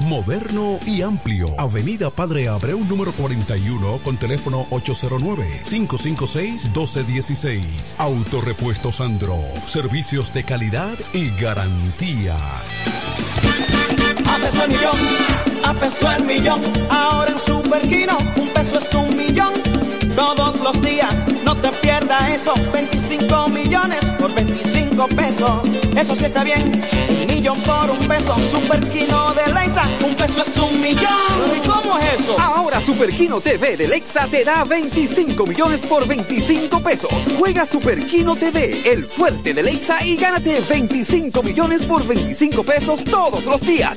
Moderno y amplio. Avenida Padre Abreu número 41 con teléfono 809-556-1216. Autorepuesto Sandro. Servicios de calidad y garantía. A peso el millón, a peso el millón. Ahora en Superquino, un peso es un millón. Todos los días, te pierdas eso. 25 millones por 25 pesos. Eso sí está bien. Un millón por un peso. Superquino de Leisa, un peso es un millón. ¿Y cómo es eso? Ahora Super Kino TV de Lexa te da 25 millones por 25 pesos. Juega Super Kino TV, el fuerte de Lexa y gánate 25 millones por 25 pesos todos los días.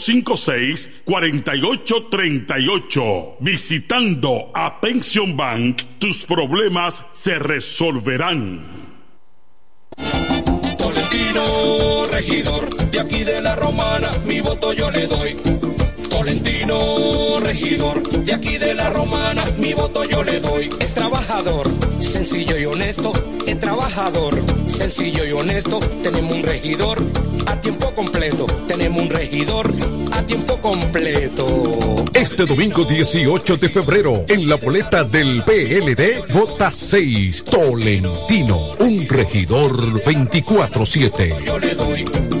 809-556-4838. Visitando a Pension Bank, tus problemas se resolverán. Tolentino, regidor, de aquí de la romana, mi voto yo le doy. Tolentino, regidor, de aquí de la romana, mi voto yo le doy. Es trabajador, sencillo y honesto, es trabajador, sencillo y honesto. Tenemos un regidor a tiempo completo, tenemos un regidor a tiempo completo. Este domingo 18 de febrero, en la boleta del PLD, vota 6, Tolentino, un regidor 24-7. Yo le doy.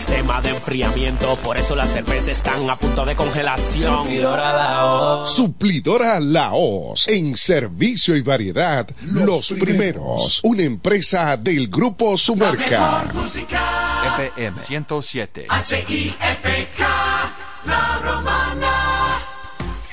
sistema de enfriamiento, por eso las cervezas están a punto de congelación. Suplidora Laos. Suplidora Laos. En servicio y variedad, los, primeros. Una empresa del Grupo Sumerca. FM 107. H-I-F-K, La Romana.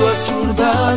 Sido absurda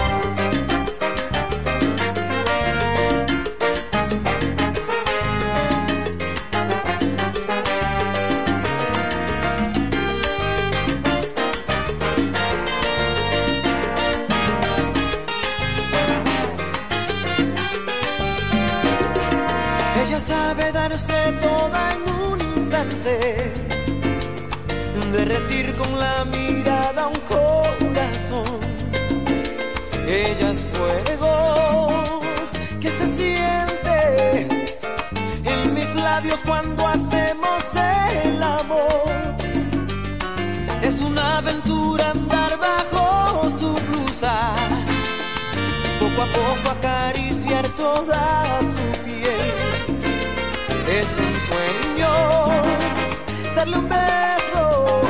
poco poco acariciar toda su piel. Es un sueño darle un beso.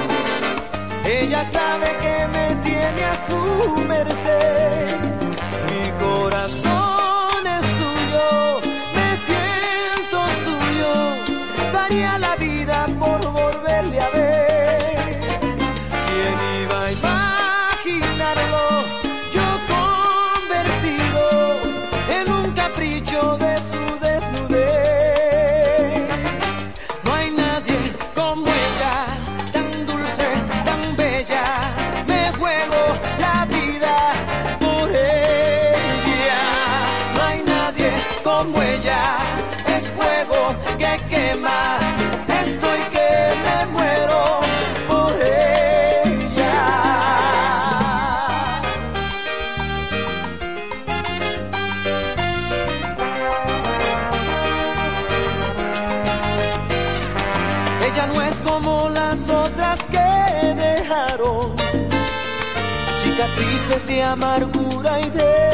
Ella sabe que me tiene a su merced. Mi corazón es suyo, me siento suyo. Daría meses de amargura y de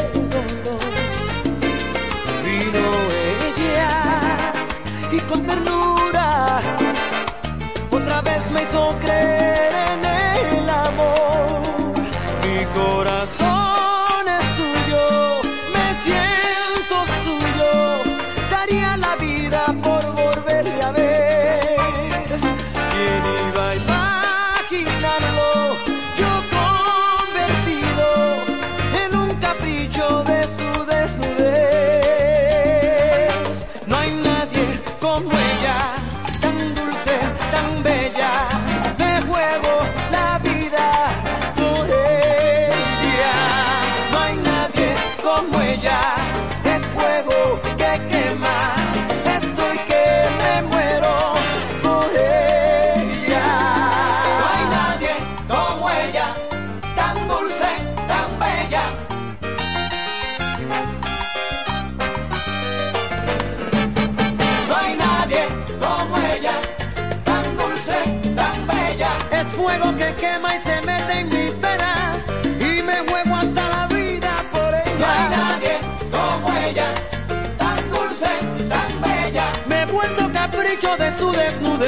su desnudez.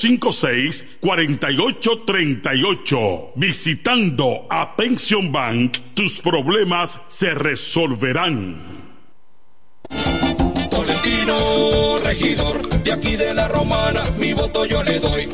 809-556-4838. Visitando a Pension Bank, tus problemas se resolverán. Tolentino, regidor, de aquí de la romana, mi voto yo le doy.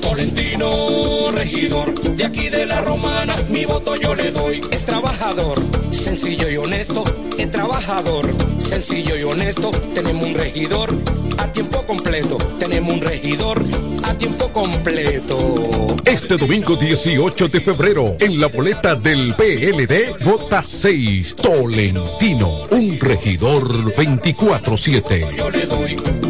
Tolentino, regidor, de aquí de la romana, mi voto yo le doy. Es trabajador, sencillo y honesto, es trabajador, sencillo y honesto. Tenemos un regidor a tiempo completo, tenemos un regidor a tiempo completo. Este domingo 18 de febrero, en la boleta del PLD, vota 6, Tolentino, un regidor 24-7.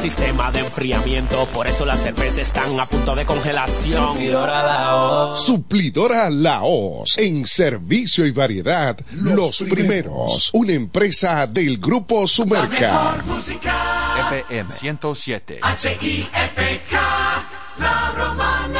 Mejor sistema de enfriamiento, por eso las cervezas están a punto de congelación. Suplidor a la voz. Suplidora Laos. En servicio y variedad, los, primeros. Una empresa del Grupo Sumerca. FM 107. H-I-F-K, La romana.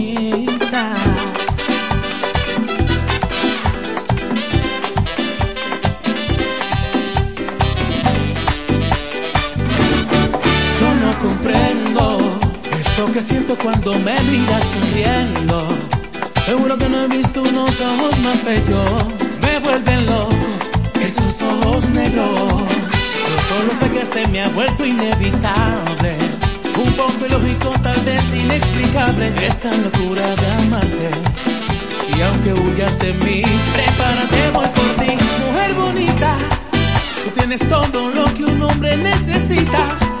Eso que siento cuando me miras sonriendo. Seguro que no he visto unos ojos más bellos. Me vuelven loco esos ojos negros. Yo solo sé que se me ha vuelto inevitable. Un poco ilógico, tal vez inexplicable. Esta locura de amarte. Y aunque huyas de mí, prepárate, voy por ti, mujer bonita. Tú tienes todo lo que un hombre necesita.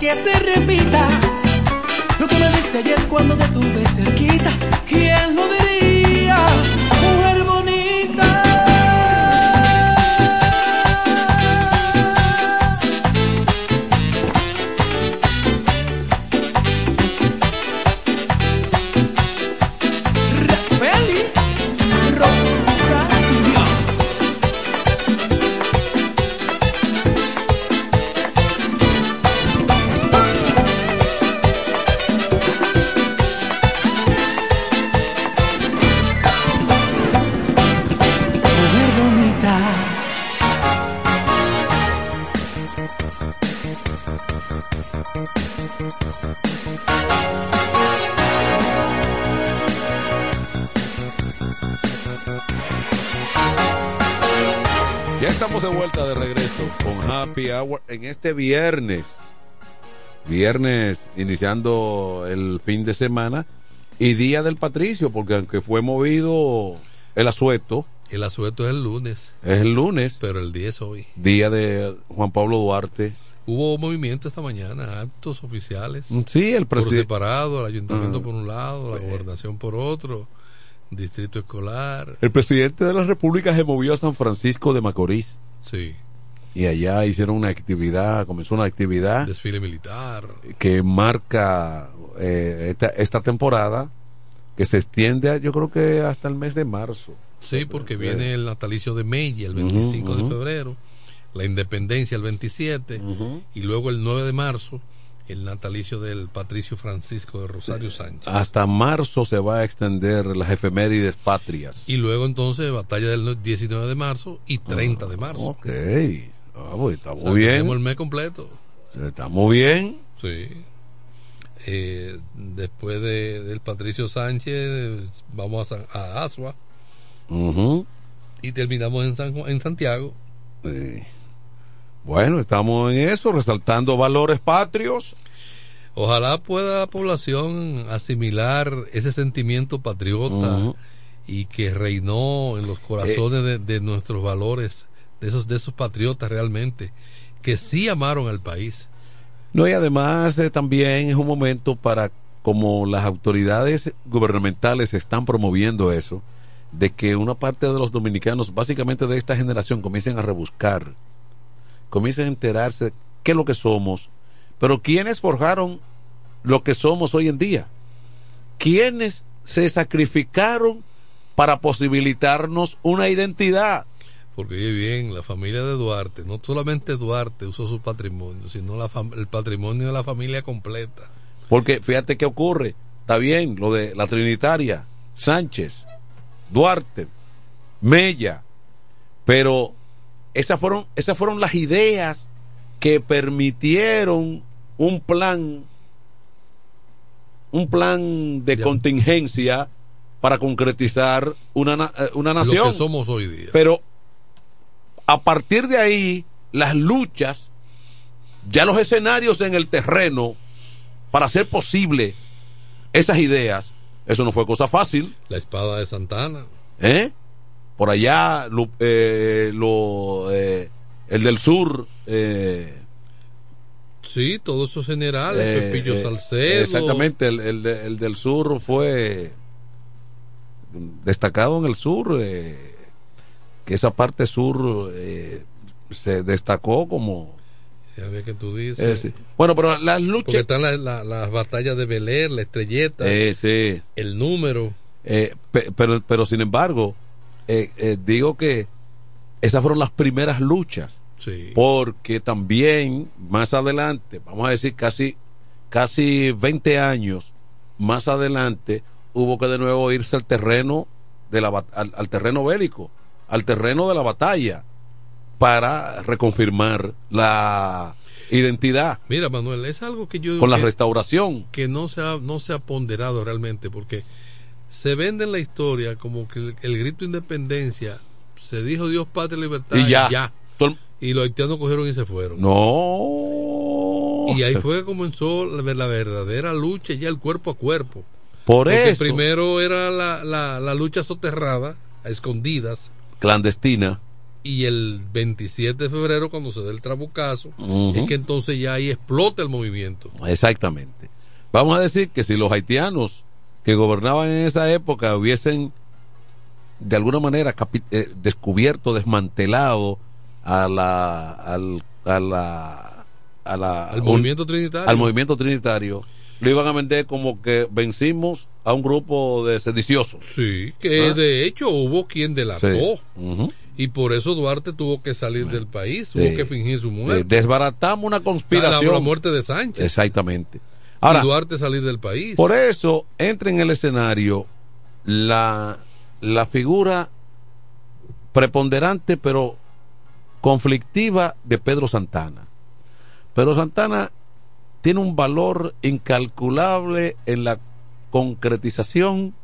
Que se este viernes. Viernes iniciando el fin de semana y Día del Patricio, porque aunque fue movido el asueto. El asueto es el lunes. Es el lunes. Pero el día es hoy. Día de Juan Pablo Duarte. Hubo movimiento esta mañana, actos oficiales. Sí, el presidente. Por separado, el ayuntamiento Ah. por un lado, la gobernación por otro, distrito escolar. El presidente de la República se movió a San Francisco de Macorís. Sí. Y allá hicieron una actividad, comenzó una actividad Desfile militar. que marca eh, esta, esta temporada que se extiende, a- yo creo que hasta el mes de marzo. Sí, porque viene el natalicio de Mella el 25 ujú. de febrero, la independencia el 27 y luego el 9 de marzo el natalicio del Patricio Francisco de Rosario Sánchez. Hasta marzo se va a extender las efemérides patrias. Y luego entonces batalla del 19 de marzo y 30 de marzo. Ok, Ah, pues, O sea, bien. Tenemos el mes completo. Estamos bien. Sí. Eh, después de, del Patricio Sánchez vamos a, San- a Asua y terminamos en, San, en Santiago. Sí. Bueno, estamos en eso, resaltando valores patrios. Ojalá pueda la población asimilar ese sentimiento patriota y que reinó en los corazones de, de nuestros valores, de esos, de esos patriotas realmente, que sí amaron al país. No, y además eh, también es un momento para, como las autoridades gubernamentales están promoviendo eso, de que una parte de los dominicanos, básicamente de esta generación, comiencen a rebuscar, comiencen a enterarse de qué es lo que somos, pero quiénes forjaron lo que somos hoy en día, quiénes se sacrificaron para posibilitarnos una identidad. Porque oye bien, la familia de Duarte, no solamente Duarte usó su patrimonio, sino la el patrimonio de la familia completa. Porque fíjate qué ocurre. Está bien lo de la Trinitaria, Sánchez, Duarte, Mella, pero esas fueron, esas fueron las ideas que permitieron un plan, un plan de contingencia para concretizar una, na- eh, una Lo nación. que somos hoy día. Pero a partir de ahí, las luchas, ya los escenarios en el terreno para hacer posible esas ideas, eso no fue cosa fácil. La espada de Santana. ¿eh? Por allá, lo, eh, lo, eh, el del sur, eh, Sí, todos esos generales, Pepillo Salcedo. Exactamente, el, el del sur fue destacado en el sur, eh, que esa parte sur eh, se destacó como... Ya ves que tú dices. eh, sí. Bueno, pero las Porque luchas... están las la- las batallas de Beler, la estrelleta, Eh, sí. el número. Eh, pe- pero, pero sin embargo, digo que esas fueron las primeras luchas. Sí. Porque también más adelante, vamos a decir casi, casi 20 años más adelante, hubo que de nuevo irse al terreno de la al, al terreno bélico, al terreno de la batalla, para reconfirmar la identidad Mira, Manuel, es algo que yo. con la que- restauración. que no se ha, no se ha ponderado realmente porque se vende en la historia como que el, el grito de independencia se dijo Dios, patria, libertad Y ya. Todo el- y los haitianos cogieron y se fueron. No. Y ahí fue que comenzó la, la verdadera lucha ya el cuerpo a cuerpo. Por Porque eso. primero era la, la, la lucha soterrada, a escondidas, Clandestina. y el 27 de febrero cuando se da el trabucazo, es que entonces ya ahí explota el movimiento. Exactamente. Vamos a decir que si los haitianos que gobernaban en esa época hubiesen de alguna manera eh, descubierto, desmantelado a la, al, a la, a la- Al un- movimiento trinitario. al movimiento trinitario, lo iban a vender como que vencimos a un grupo de sediciosos. Sí, que ¿Ah? de hecho hubo quien delató. Sí. Y por eso Duarte tuvo que salir del país, tuvo que fingir su Eh, muerte. desbaratamos una la, conspiración. la muerte de Sánchez. Exactamente. Ahora, y Duarte salir del país. Por eso entra en el escenario la, la figura preponderante pero conflictiva de Pedro Santana. Pedro Santana tiene un valor incalculable en la concretización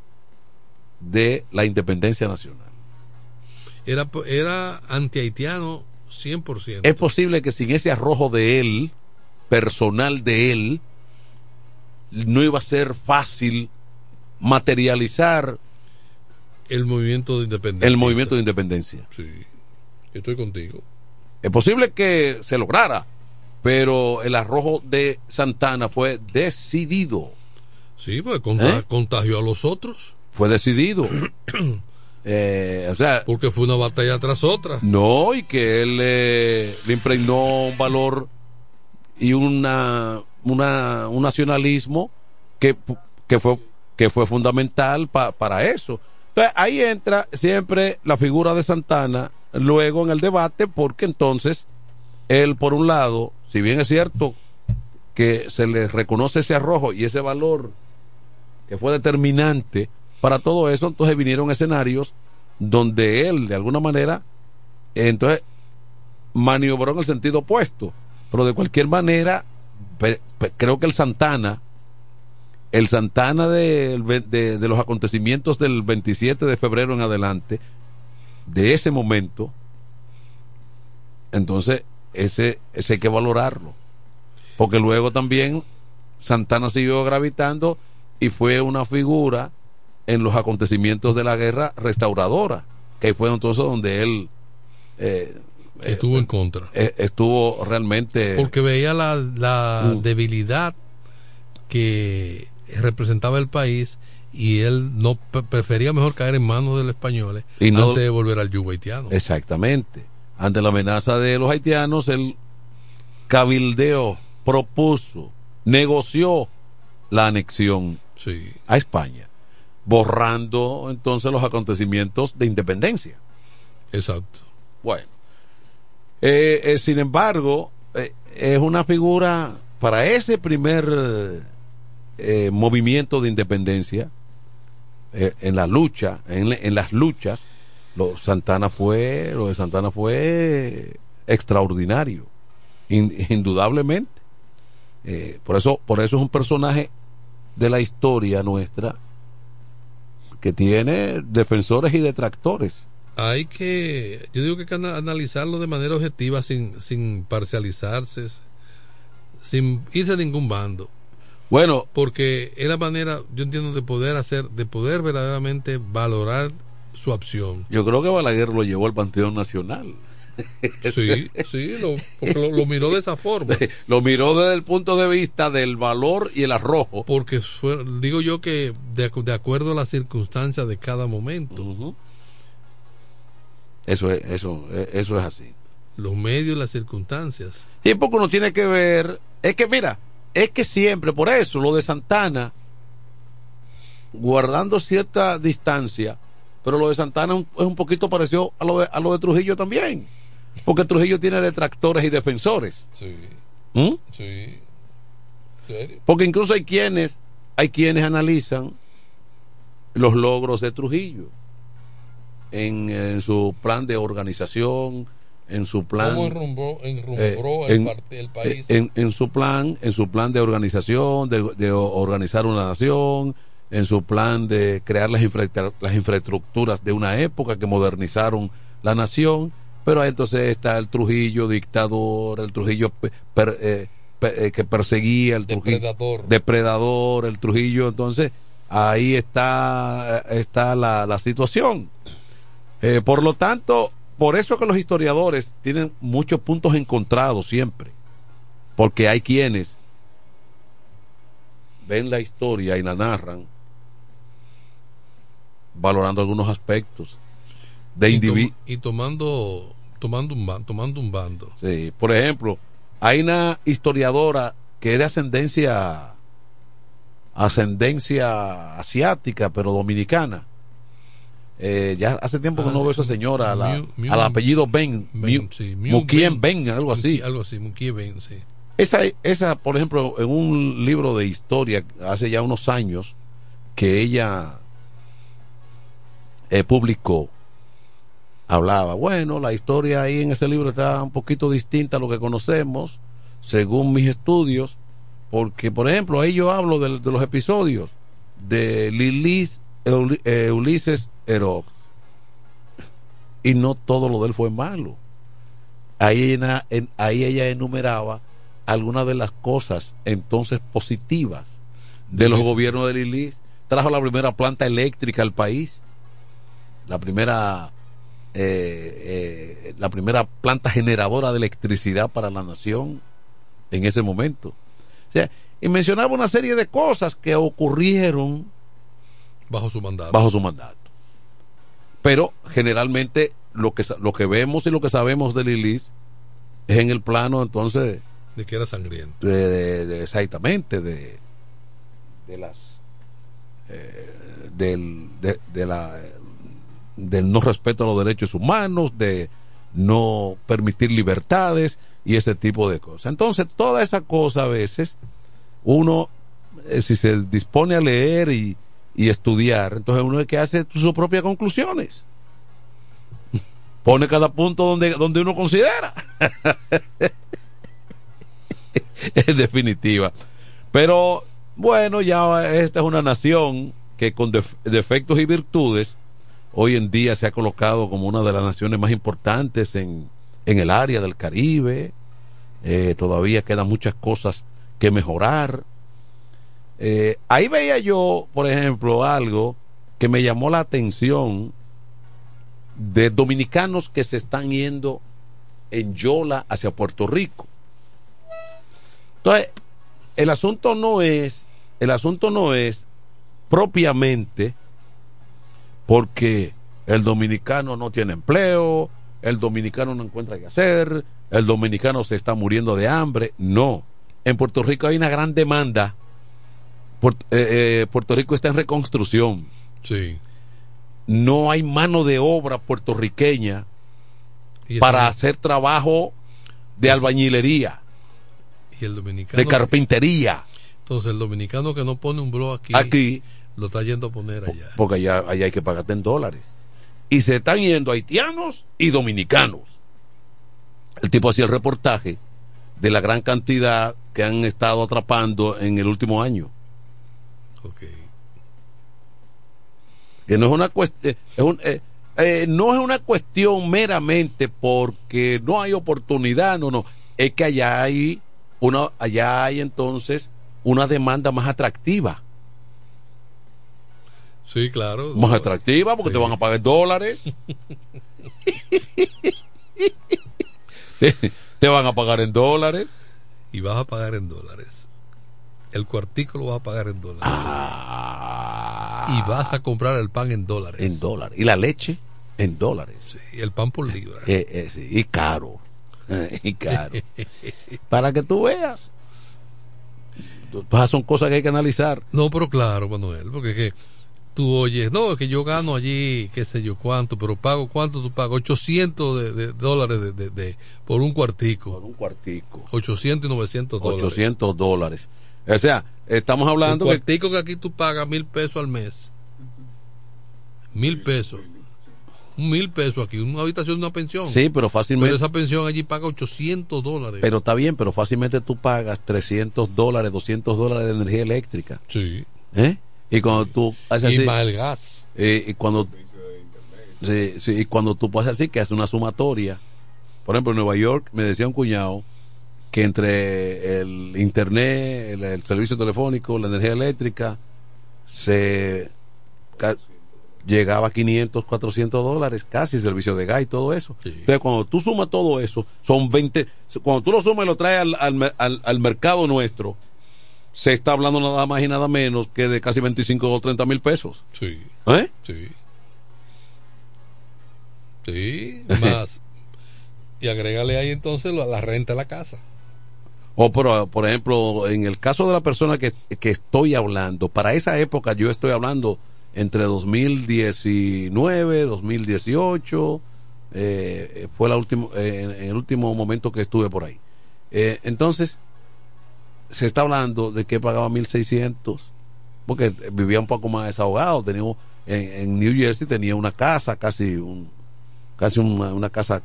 de la independencia nacional. Era, era anti-haitiano 100%. Es posible que sin ese arrojo de él, personal de él, no iba a ser fácil materializar el movimiento de independencia. El movimiento de independencia. Sí, estoy contigo. Es posible que se lograra, pero el arrojo de Santana fue decidido. Sí, pues conta- contagió a los otros. Fue decidido. Eh, o sea, Porque fue una batalla tras otra. no, y que él eh, le impregnó un valor y una, una un nacionalismo que, que fue que fue fundamental pa- para eso. Entonces ahí entra siempre la figura de Santana luego en el debate porque entonces él por un lado, si bien es cierto que se le reconoce ese arrojo y ese valor que fue determinante para todo eso, entonces vinieron escenarios donde él de alguna manera entonces maniobró en el sentido opuesto, pero de cualquier manera creo que el Santana el Santana de, de los acontecimientos del 27 de febrero en adelante, de ese momento, entonces ese, ese hay que valorarlo. Porque luego también Santana siguió gravitando y fue una figura en los acontecimientos de la guerra restauradora, que fue entonces donde él eh, Estuvo en contra. eh, estuvo realmente... Porque veía la, la Mm. debilidad que representaba el país y él no pre- prefería mejor caer en manos de los españoles Y no- antes de volver al yugo haitiano. Exactamente. Ante la amenaza de los haitianos, el cabildeó, propuso, negoció la anexión Sí. a España, borrando entonces los acontecimientos de independencia. Exacto. Bueno, eh, eh, sin embargo, eh, es una figura para ese primer movimiento de independencia, en la lucha, en, en las luchas, lo, Santana fue, lo de Santana fue extraordinario, in- indudablemente. Por eso, por eso es un personaje de la historia nuestra que tiene defensores y detractores. Hay que, yo digo que hay que ana- analizarlo de manera objetiva, sin, sin parcializarse, sin irse a ningún bando. Bueno, porque es la manera, yo entiendo, de poder hacer, de poder verdaderamente valorar su opción. Yo creo que Balaguer lo llevó al Panteón Nacional. Sí, sí, lo, porque lo, lo miró de esa forma. lo miró desde el punto de vista del valor y el arrojo. Porque fue, digo yo que de, acu- de acuerdo a las circunstancias de cada momento, Eso es, eso, eh, eso es así. los medios y las circunstancias. Y porque uno tiene que ver, es que mira, es que siempre, por eso, lo de Santana, guardando cierta distancia, pero lo de Santana es un poquito parecido a lo de, a lo de Trujillo también. Porque Trujillo tiene detractores y defensores. Sí. ¿Mm? Sí. ¿Serio? Porque incluso hay quienes, hay quienes analizan los logros de Trujillo en, en su plan de organización, en su plan ¿Cómo enrumbró, enrumbró eh, el, en, el país? en, en su plan, en su plan de organización, de, de organizar una nación, en su plan de crear las, infra- las infraestructuras de una época que modernizaron la nación, pero entonces está el Trujillo dictador, el Trujillo per- eh, eh, que perseguía, el Trujillo Depredador. depredador, el Trujillo, entonces ahí está, eh, está la, la situación. Eh, por lo tanto, por eso que los historiadores tienen muchos puntos encontrados siempre, porque hay quienes ven la historia y la narran valorando algunos aspectos de individuos. y tomando tomando un tomando un bando. Sí, por ejemplo, hay una historiadora que es de ascendencia ascendencia asiática, pero dominicana. Eh, ya hace tiempo que Ah, no sí, veo a esa señora, a la- al apellido Ben, Ben, sí, Ben. Ben, algo así. Algo así, Ben, sí. Esa, esa, por ejemplo, en un libro de historia hace ya unos años que ella eh, publicó, hablaba, bueno, la historia ahí en ese libro está un poquito distinta a lo que conocemos, según mis estudios, porque, por ejemplo, ahí yo hablo de, de los episodios de Lilis, eh, Ulises Erox. Y no todo lo de él fue malo. Ahí ella, en- ahí ella enumeraba algunas de las cosas entonces positivas de los gobiernos de Lilis. Trajo la primera planta eléctrica al país. La primera eh, eh, la primera planta generadora de electricidad para la nación en ese momento. O sea, y mencionaba una serie de cosas que ocurrieron Bajo su mandato. bajo su mandato. Pero generalmente lo que lo que vemos y lo que sabemos de Lilis es en el plano entonces De que era sangriento. de, de- de- exactamente de de las eh, del de, de la del no respeto a los derechos humanos de no permitir libertades y ese tipo de cosas. Entonces toda esa cosa a veces uno eh, si se dispone a leer y, y estudiar entonces uno es que hace sus propias conclusiones. Pone cada punto donde donde uno considera. En definitiva. Pero bueno, ya esta es una nación que con def- defectos y virtudes hoy en día se ha colocado como una de las naciones más importantes en, en el área del Caribe. Eh, todavía quedan muchas cosas que mejorar. Eh, ahí veía yo, por ejemplo, algo que me llamó la atención de dominicanos que se están yendo en Yola hacia Puerto Rico. Entonces, el asunto no es, el asunto no es propiamente porque el dominicano no tiene empleo, el dominicano no encuentra qué hacer, el dominicano se está muriendo de hambre. No. En Puerto Rico hay una gran demanda. Puerto, eh, eh, Puerto Rico está en reconstrucción. Sí. No hay mano de obra puertorriqueña Y para hacer trabajo de albañilería, Y el dominicano. de carpintería. Entonces, el dominicano que no pone un blog aquí, Aquí, lo está yendo a poner allá. porque allá, allá hay que pagarte en dólares. Y se están yendo haitianos y dominicanos. El tipo hacía el reportaje de la gran cantidad que han estado atrapando en el último año. Ok. Que no es una cuestión, no es una cuestión meramente porque no hay oportunidad, no, no, es que allá hay una, allá hay entonces una demanda más atractiva, Sí, claro. más atractiva porque te van a pagar en dólares, te, te van a pagar en dólares, Y vas a pagar en dólares. El cuartico lo vas a pagar en dólares. Y vas a comprar el pan en dólares. Ah. en dólares, y la leche en dólares, Sí, y el pan por libra. Eh, eh, sí, y caro, y caro. para que tú veas. Todas son cosas que hay que analizar. No, pero claro, Manuel, porque es que tú oyes, no, es que yo gano allí, qué sé yo cuánto, pero pago, ¿cuánto tú pagas? 800 de, de dólares de, de- de- por un cuartico. Por un cuartico. 800 y 900 dólares. 800 dólares. O sea, estamos hablando un cuartico que aquí tú pagas mil pesos al mes. Mil pesos. Un mil pesos aquí, una habitación de una pensión. sí, pero fácilmente, Pero pero, esa pensión allí paga 800 dólares. está bien, pero fácilmente tú pagas 300 dólares, 200 dólares de energía eléctrica. sí. ¿eh? Y cuando tú haces Y así, más el gas. eh, y cuando sí, sí, y cuando tú pasas así que haces una sumatoria. Por ejemplo, en Nueva York me decía un cuñado que entre el internet, el, el servicio telefónico, la energía eléctrica, se llegaba a 500, 400 dólares, casi servicio de gas y todo eso. Sí. Entonces, cuando tú sumas todo eso, son 20, cuando tú lo sumas y lo traes al, al- al mercado nuestro, se está hablando nada más y nada menos que de casi 25 o 30 mil pesos. Sí. ¿Eh? Sí. Sí, más. y agrégale ahí entonces la, renta de la casa. O por, por ejemplo, en el caso de la persona que, que estoy hablando, para esa época yo estoy hablando entre 2019, 2018, eh, fue la última, eh, en, en el último momento que estuve por ahí. Eh, entonces, se está hablando de que pagaba 1.600, porque vivía un poco más desahogado. Teníamos, en, en New Jersey tenía una casa, casi un, casi una, una casa,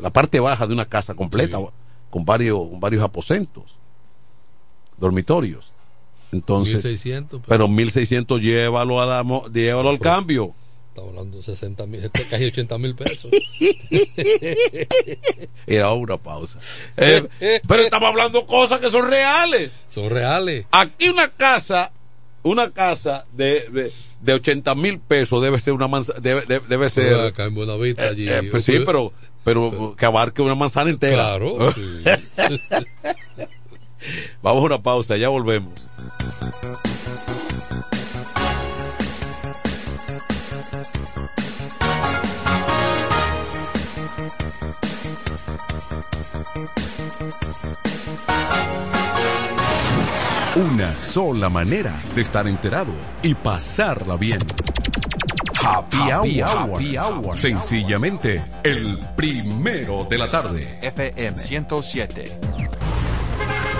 la parte baja de una casa completa, Sí. con varios, con varios aposentos. dormitorios. Entonces, 1600, pero 1600 llévalo, a la llévalo al cambio. Estamos hablando de 60 mil, este, casi 80 mil pesos. Era una pausa. Eh, pero estamos hablando cosas que son reales. Son reales. Aquí una casa, una casa de, de, de 80 mil pesos debe ser una manzana, debe, debe, debe ser. Pero acá en Buenavista, allí. Eh, pues sí, pero, pero que abarque una manzana entera. Claro, sí. Vamos a una pausa, ya volvemos. Una sola manera de estar enterado y pasarla bien. Happy, Happy hour. Hour. Happy Hour. Sencillamente, el primero de la tarde. FM 107.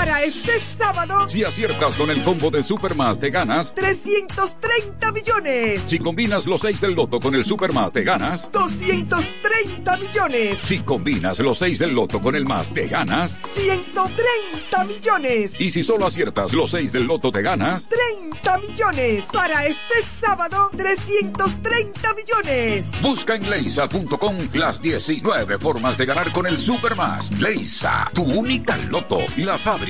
Para este sábado, Si aciertas con el combo de Supermas, te ganas. 330 millones. Si combinas los 6 del loto con el Supermas, te ganas. 230 millones. Si combinas los 6 del loto con el más, te ganas. 130 millones. Y si solo aciertas los 6 del loto, te ganas. 30 millones. Para este sábado, 330 millones. Busca en leisa.com las 19 formas de ganar con el Supermas. Leisa, tu única loto, la fábrica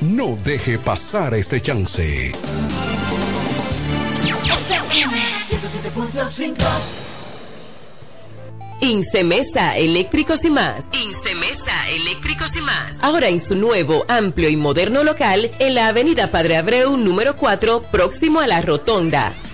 No deje pasar este chance. FM 107.5 Incemesa Eléctricos y más. Incemesa Eléctricos y más. Ahora en su nuevo, amplio y moderno local en la Avenida Padre Abreu número 4, próximo a la Rotonda.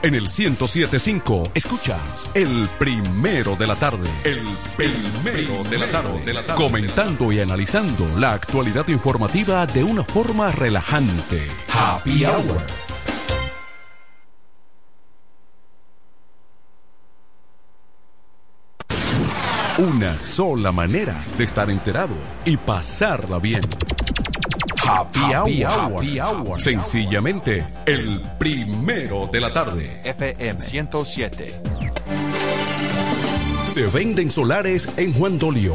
En el 1075 escuchas el primero de la tarde. El primero de la tarde. Comentando y analizando la actualidad informativa de una forma relajante. Happy Hour. Una sola manera de estar enterado y pasarla bien. Happy, Happy Hour. Hour. Happy Hour. Sencillamente, el primero de la tarde. FM 107. Se venden solares en Juan Dolio,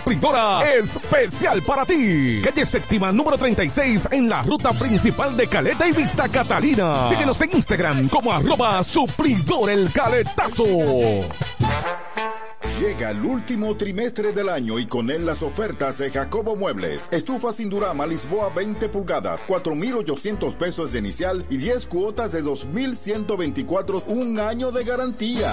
supridora especial para ti. Calle séptima número 36 en la ruta principal de Caleta y Vista Catalina. Síguenos en Instagram como arroba supridor el Caletazo. Llega el último trimestre del año y con él las ofertas de Jacobo Muebles. Estufa sin Durama Lisboa 20 pulgadas, 4,800 pesos de inicial y 10 cuotas de 2,124, un año de garantía.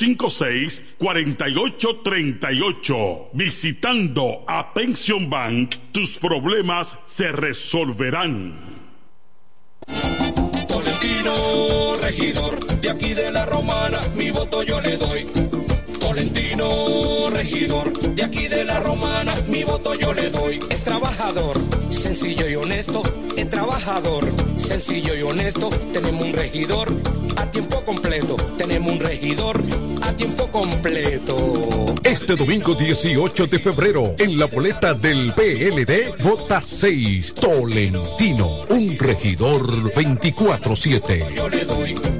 809-556-4838. Visitando a Pension Bank, tus problemas se resolverán. Tolentino, regidor, de aquí de la romana, mi voto yo le doy. Tolentino, regidor, de aquí de la romana, mi voto yo le doy. Es trabajador, sencillo y honesto, es trabajador, sencillo y honesto. Tenemos un regidor a tiempo completo, tenemos un regidor a tiempo completo. Este domingo 18 de febrero, en la boleta del PLD, vota 6 Tolentino, un regidor 24-7.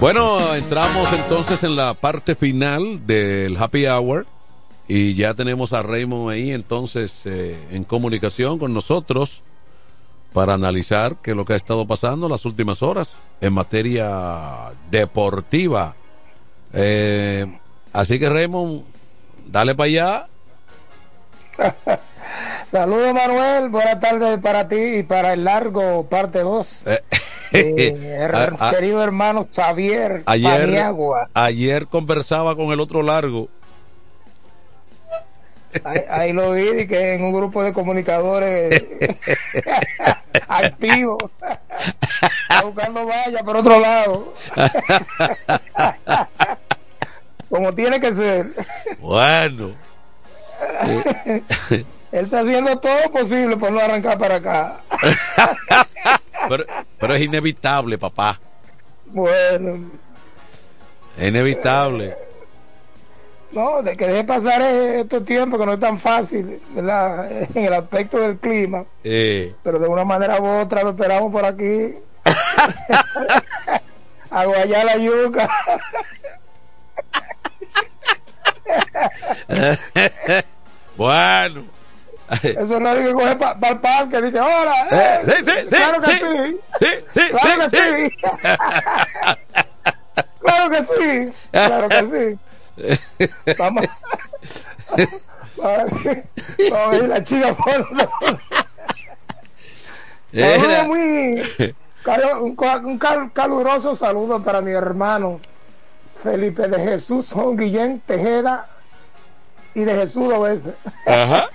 Bueno, entramos entonces en la parte final del Happy Hour y ya tenemos a Raymond ahí entonces eh, en comunicación con nosotros para analizar qué es lo que ha estado pasando las últimas horas en materia deportiva. Eh, así que Raymond, dale para allá. Saludos Manuel, buenas tardes para ti y para el largo parte 2. Eh, A- a- querido hermano Xavier Ayer, Paniagua. ayer conversaba con el otro largo. Ahí, ahí lo vi que en un grupo de comunicadores activos está buscando valla por otro lado como tiene que ser Bueno. él está haciendo todo lo posible por no arrancar para acá Pero, pero es inevitable, papá. bueno Es inevitable. no de que deje pasar estos tiempos que no es tan fácil ¿verdad? en el aspecto del clima Eh, pero de una manera u otra lo esperamos por aquí a guayar la yuca bueno. eso no digo coger para el parque dice hola eh, sí, sí, sí, claro que sí. sí, sí, claro sí, que sí, claro que sí. Claro que sí. Vamos. Vamos a ver la chica por muy un, un cal- caluroso saludo para mi hermano Felipe de Jesús Juan Guillén Tejeda y de Jesús dos veces. Ajá.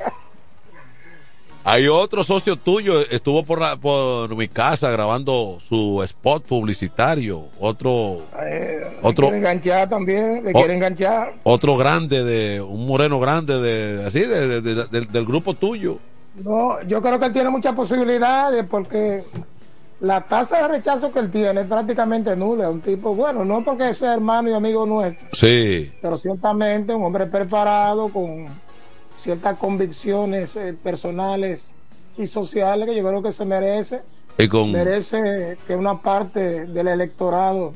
Hay otro socio tuyo, estuvo por, la- por mi casa grabando su spot publicitario. Otro, Eh, Otro- quiere enganchar también, le quiere enganchar. otro grande de, un moreno grande de, así, de, de- de- del- del grupo tuyo. No, yo creo que él tiene muchas posibilidades porque la tasa de rechazo que él tiene es prácticamente nula. Un tipo, bueno, no porque sea hermano y amigo nuestro, Sí. pero ciertamente un hombre preparado con ciertas convicciones eh, personales y sociales que yo creo que se merece. Y con, Merece que una parte del electorado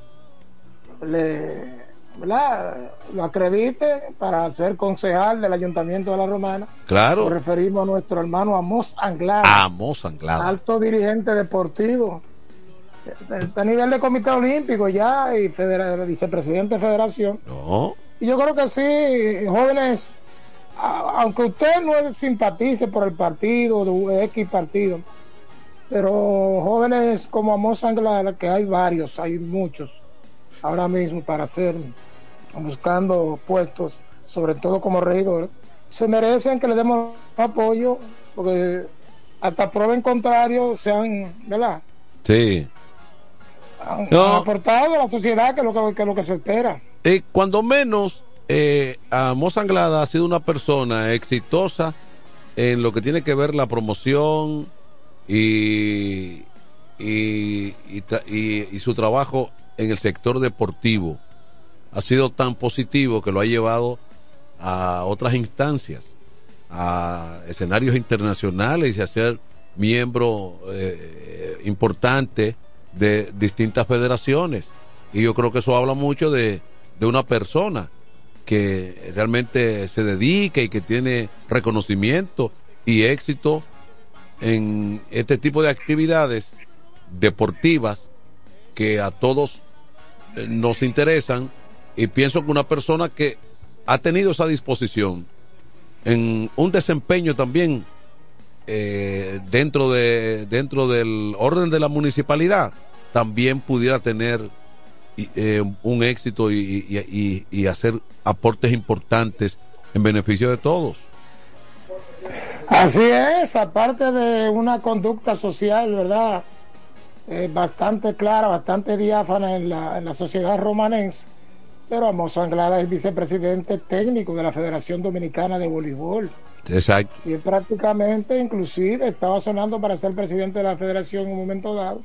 le ¿verdad? lo acredite para ser concejal del ayuntamiento de la Romana. Claro. Nos referimos a nuestro hermano Amos Anglada, Amos Anglada. alto dirigente deportivo. Está a nivel de comité olímpico ya y federa- vicepresidente de federación. No. Y yo creo que sí, jóvenes, aunque usted no simpatice por el partido, de X partido, pero jóvenes como Amos Anglada, que hay varios, hay muchos ahora mismo para hacer, buscando puestos, sobre todo como regidores, se merecen que le demos apoyo, porque hasta prueba en contrario se han, ¿verdad? Sí. Han, No. han aportado a la sociedad que es lo que, que es lo que se espera. Eh, cuando menos, eh, Amos Anglada ha sido una persona exitosa en lo que tiene que ver la promoción y, y, su trabajo en el sector deportivo. Ha sido tan positivo que lo ha llevado a otras instancias, a escenarios internacionales y a ser miembro eh, importante de distintas federaciones. Y yo creo que eso habla mucho de, de una persona que realmente se dedica y que tiene reconocimiento y éxito en este tipo de actividades deportivas que a todos eh, nos interesan. Y pienso que una persona que ha tenido esa disposición en un desempeño también eh, dentro de dentro del orden de la municipalidad también pudiera tener y, eh, un éxito y, y- y- y hacer aportes importantes en beneficio de todos. Así es, aparte de una conducta social, ¿verdad? Eh, bastante clara, bastante diáfana en la, en la sociedad romanense. pero Amos Anglada es vicepresidente técnico de la Federación Dominicana de Voleibol. Exacto. Y prácticamente, inclusive, estaba sonando para ser presidente de la federación en un momento dado.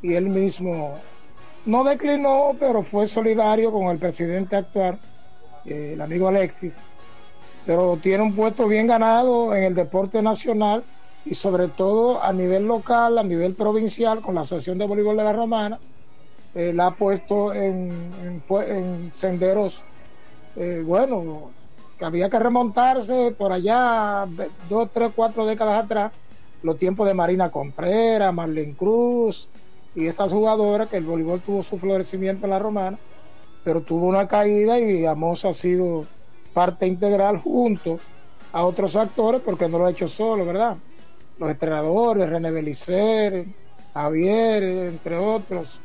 Y él mismo no declinó, pero fue solidario con el presidente actual, eh, el amigo Alexis. Pero tiene un puesto bien ganado en el deporte nacional y sobre todo a nivel local, a nivel provincial, con la Asociación de Voleibol de la Romana. eh, la ha puesto en, senderos, eh, bueno, que había que remontarse por allá dos, tres, cuatro décadas atrás, los tiempos de Marina Contreras, Marlene Cruz y esas jugadoras que el voleibol tuvo su florecimiento en la romana, pero tuvo una caída y Amos ha sido parte integral junto a otros actores porque no lo ha hecho solo, ¿verdad? Los entrenadores, René Belicer, Javier, entre otros,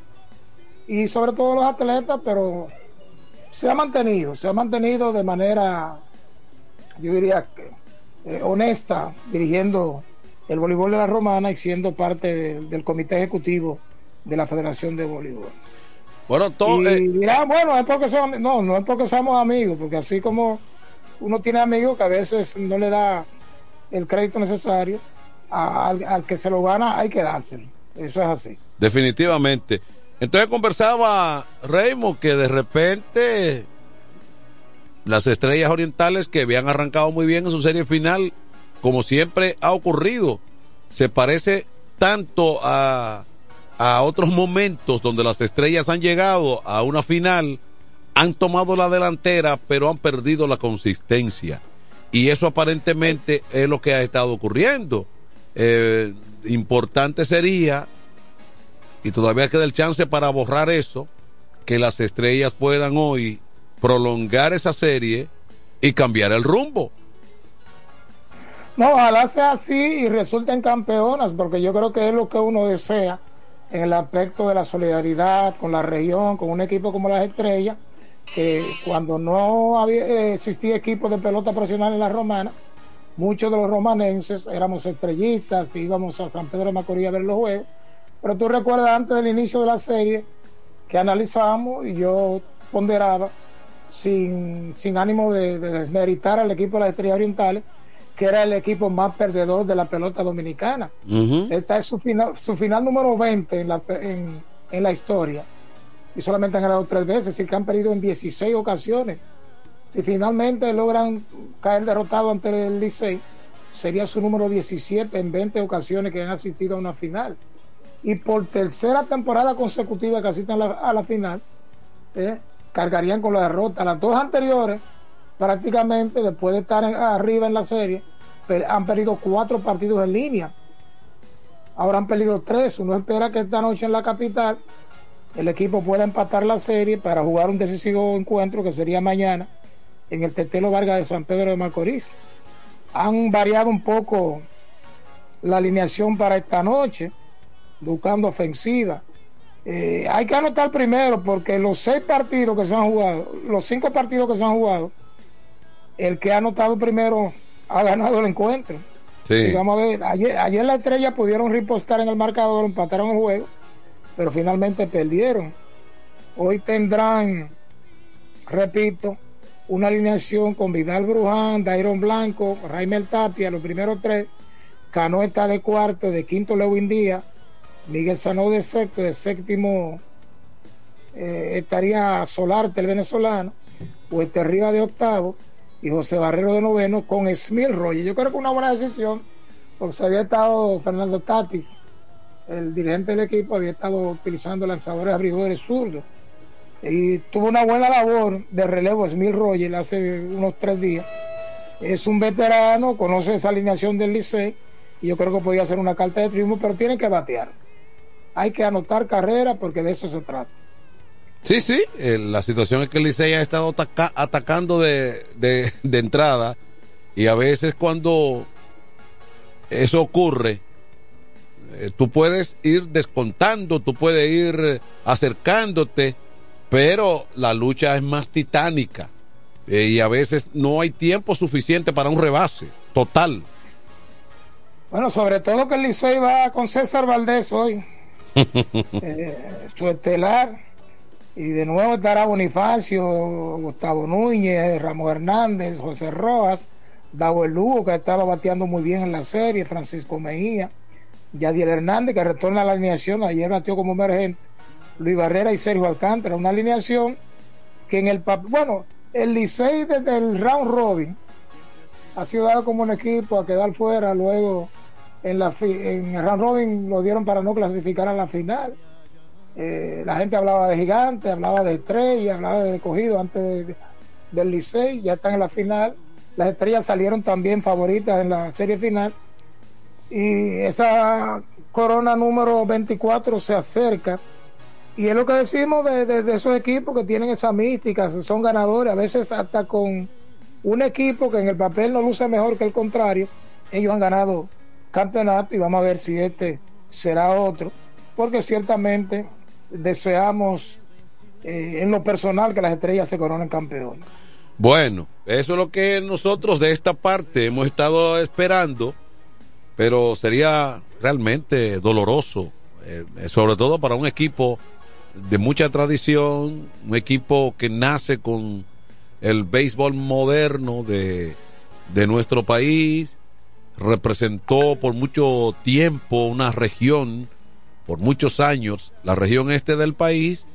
y sobre todo los atletas, pero se ha mantenido, se ha mantenido de manera, yo diría eh, honesta, dirigiendo el voleibol de la Romana y siendo parte de- del comité ejecutivo de la Federación de Voleibol. Bueno, todo, y dirán, bueno, es porque somos, no, no es porque somos amigos, porque así como uno tiene amigos que a veces no le da el crédito necesario, a- al, al que se lo gana hay que dárselo. Eso es así. Definitivamente. Entonces conversaba Raymond que de repente las estrellas orientales que habían arrancado muy bien en su serie final, como siempre ha ocurrido, se parece tanto a, a otros momentos donde las estrellas han llegado a una final, han tomado la delantera, pero han perdido la consistencia. Y eso aparentemente es lo que ha estado ocurriendo. Eh, importante sería y todavía queda el chance para borrar eso, que las estrellas puedan hoy prolongar esa serie y cambiar el rumbo. No, ojalá sea así y resulten campeonas, porque yo creo que es lo que uno desea en el aspecto de la solidaridad con la región, con un equipo como las estrellas, que cuando no había, eh, existía equipo de pelota profesional en la romana, muchos de los romanenses éramos estrellistas, íbamos a San Pedro de Macorís a ver los juegos, pero tú recuerdas antes del inicio de la serie que analizábamos y yo ponderaba sin, sin ánimo de desmeritar al equipo de las estrellas orientales, que era el equipo más perdedor de la pelota dominicana. Esta es su final, su final número 20 en la, en, en la historia. Y solamente han ganado tres veces, es decir, que han perdido en 16 ocasiones. Si finalmente logran caer derrotados ante el Licey, sería su número 17 en 20 ocasiones que han asistido a una final. Y por tercera temporada consecutiva que asisten a la, a la final, ¿eh? cargarían con la derrota. Las dos anteriores, prácticamente después de estar arriba en la serie, han perdido cuatro partidos en línea. Ahora han perdido tres. Uno espera que esta noche en la capital el equipo pueda empatar la serie para jugar un decisivo encuentro que sería mañana en el Tetelo Vargas de San Pedro de Macorís. Han variado un poco la alineación para esta noche, buscando ofensiva. Eh, hay que anotar primero porque los seis partidos que se han jugado, los cinco partidos que se han jugado, el que ha anotado primero ha ganado el encuentro. Sí. A ver, ayer, ayer la estrella pudieron ripostar en el marcador, empataron el juego, pero finalmente perdieron. Hoy tendrán, repito, una alineación con Vidal Bruján, Dairon Blanco, Raimel Tapia, los primeros tres, Cano está de cuarto, de quinto Lewin Díaz, Miguel Sanó de sexto, de séptimo eh, estaría Solarte, el venezolano, Hueste Riva de octavo y José Barrero de noveno con Smith Roger. Yo creo que una buena decisión, porque se había estado Fernando Tatis, el dirigente del equipo, había estado utilizando lanzadores abridores zurdos y tuvo una buena labor de relevo Smith Roger hace unos tres días. Es un veterano, conoce esa alineación del Licey y yo creo que podía hacer una carta de triunfo, pero tiene que batear. Hay que anotar carrera porque de eso se trata. Sí, sí, eh, la situación es que el Licey ha estado ataca- atacando de, de, de entrada y a veces cuando eso ocurre, eh, tú puedes ir descontando, tú puedes ir acercándote, pero la lucha es más titánica eh, y a veces no hay tiempo suficiente para un rebase total. Bueno, sobre todo que el Licey va con César Valdés hoy, eh, su estelar, Y de nuevo estará Bonifacio, Gustavo Núñez, Ramos Hernández, José Rojas, Dago El Lugo, que estaba bateando muy bien en la serie, Francisco Mejía, Yadiel Hernández, que retorna a la alineación, ayer batió como emergente, Luis Barrera y Sergio Alcántara, una alineación que en el papel, bueno, el Licey desde el round robin ha sido dado como un equipo a quedar fuera, luego en, la, en el round robin lo dieron para no clasificar a la final. Eh, la gente hablaba de gigante, hablaba de estrella, hablaba de cogido antes de- del Licey, ya están en la final. Las estrellas salieron también favoritas en la serie final. Y esa corona número 24 se acerca. Y es lo que decimos de, de- de esos equipos que tienen esa mística, son ganadores, a veces hasta con un equipo que en el papel no luce mejor que el contrario, ellos han ganado campeonato y vamos a ver si este será otro, porque ciertamente deseamos eh, en lo personal que las estrellas se coronen campeones. Bueno, eso es lo que nosotros de esta parte hemos estado esperando, pero sería realmente doloroso, eh, sobre todo para un equipo de mucha tradición, un equipo que nace con el béisbol moderno de, de nuestro país, representó por mucho tiempo una región, por muchos años, la región este del país,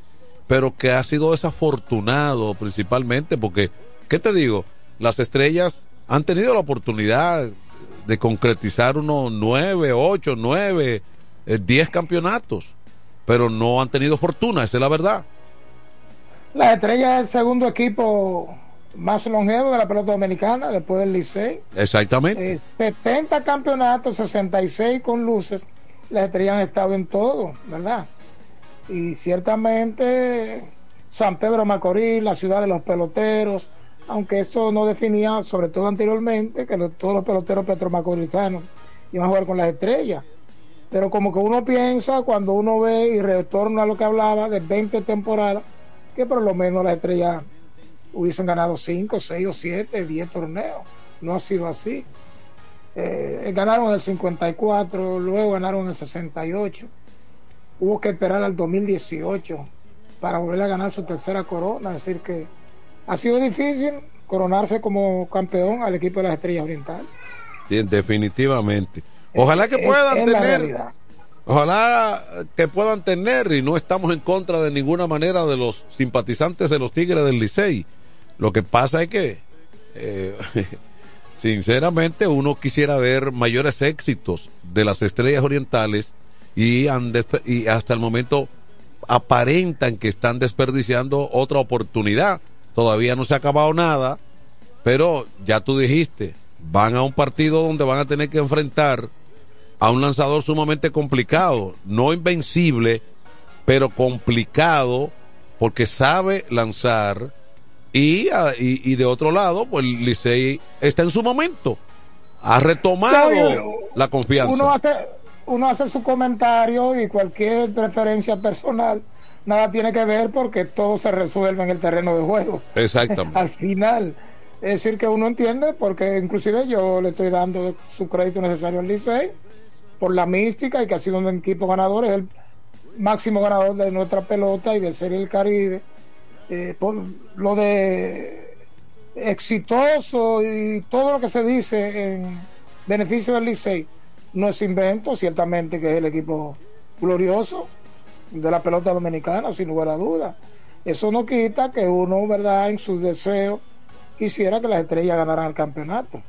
pero que ha sido desafortunado principalmente porque, ¿qué te digo? Las estrellas han tenido la oportunidad de concretizar unos nueve, ocho, nueve, eh, diez campeonatos, pero no han tenido fortuna, esa es la verdad. Las estrellas es el segundo equipo más longevo de la pelota dominicana después del Licey. Exactamente. Eh, 70 campeonatos, 66 con luces. Las estrellas han estado en todo, ¿verdad? Y ciertamente San Pedro Macorís, la ciudad de los peloteros, aunque esto no definía, sobre todo anteriormente, que todos los peloteros petromacorizanos iban a jugar con las estrellas. Pero como que uno piensa cuando uno ve y retorna a lo que hablaba de 20 temporadas, que por lo menos las estrellas hubiesen ganado 5, 6 o 7, 10 torneos. No ha sido así. Eh, ganaron en el 54, luego ganaron en el 68. Hubo que esperar al 2018 para volver a ganar su tercera corona. Es decir, que ha sido difícil coronarse como campeón al equipo de las Estrellas Orientales. Sí, definitivamente. Ojalá que puedan es tener, ojalá que puedan tener, y no estamos en contra de ninguna manera de los simpatizantes de los Tigres del Licey. Lo que pasa es que, eh, sinceramente, uno quisiera ver mayores éxitos de las estrellas orientales y, y hasta el momento aparentan que están desperdiciando otra oportunidad. Todavía no se ha acabado nada, pero ya tú dijiste, van a un partido donde van a tener que enfrentar a un lanzador sumamente complicado, no invencible, pero complicado porque sabe lanzar y, ah, y, y de otro lado, pues Licey está en su momento, ha retomado la confianza. Uno hace, uno hace su comentario y cualquier preferencia personal, nada tiene que ver porque todo se resuelve en el terreno de juego. Exactamente. Al final. Es decir, que uno entiende, porque inclusive yo le estoy dando su crédito necesario al Licey por la mística y que ha sido un equipo ganador, es el máximo ganador de nuestra pelota y de Serie del Caribe. Eh, por lo de exitoso y todo lo que se dice en beneficio del Licey no es invento, ciertamente que es el equipo glorioso de la pelota dominicana, sin lugar a dudas. Eso no quita que uno, ¿verdad?, en sus deseos quisiera que las estrellas ganaran el campeonato.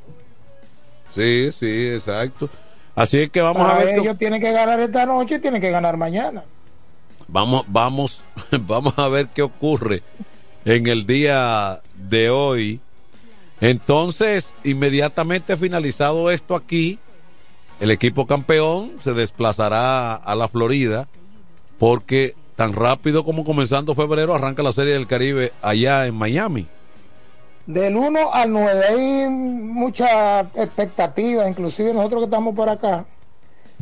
Sí, sí, exacto. Así es que vamos Para a ver. ellos tienen que ganar esta noche y tienen que ganar mañana. Vamos, vamos, vamos a ver qué ocurre en el día de hoy. Entonces, inmediatamente finalizado esto aquí, el equipo campeón se desplazará a la Florida porque tan rápido como comenzando febrero arranca la Serie del Caribe allá en Miami. Del 1 al 9 hay mucha expectativa, inclusive nosotros que estamos por acá,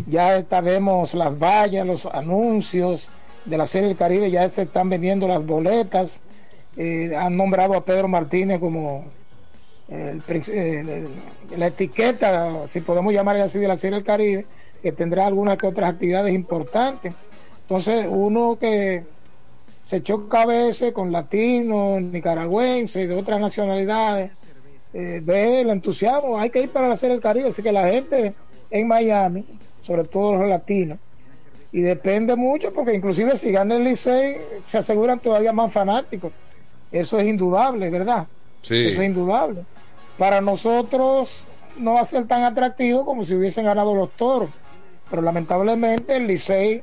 ya sabemos las vallas, los anuncios de la Serie del Caribe, ya se están vendiendo las boletas, eh, han nombrado a Pedro Martínez como eh, el- la etiqueta, si podemos llamar así, de la Serie del Caribe, que tendrá algunas que otras actividades importantes. Entonces, uno que se choca a veces con latinos, nicaragüenses, de otras nacionalidades. Eh, ve el entusiasmo, hay que ir para la Serie del Caribe, así que la gente en Miami, sobre todo los latinos, y depende mucho porque inclusive si gana el Licey se aseguran todavía más fanáticos. Eso es indudable, ¿verdad? Sí. Eso es indudable. Para nosotros no va a ser tan atractivo como si hubiesen ganado los toros, pero lamentablemente el Licey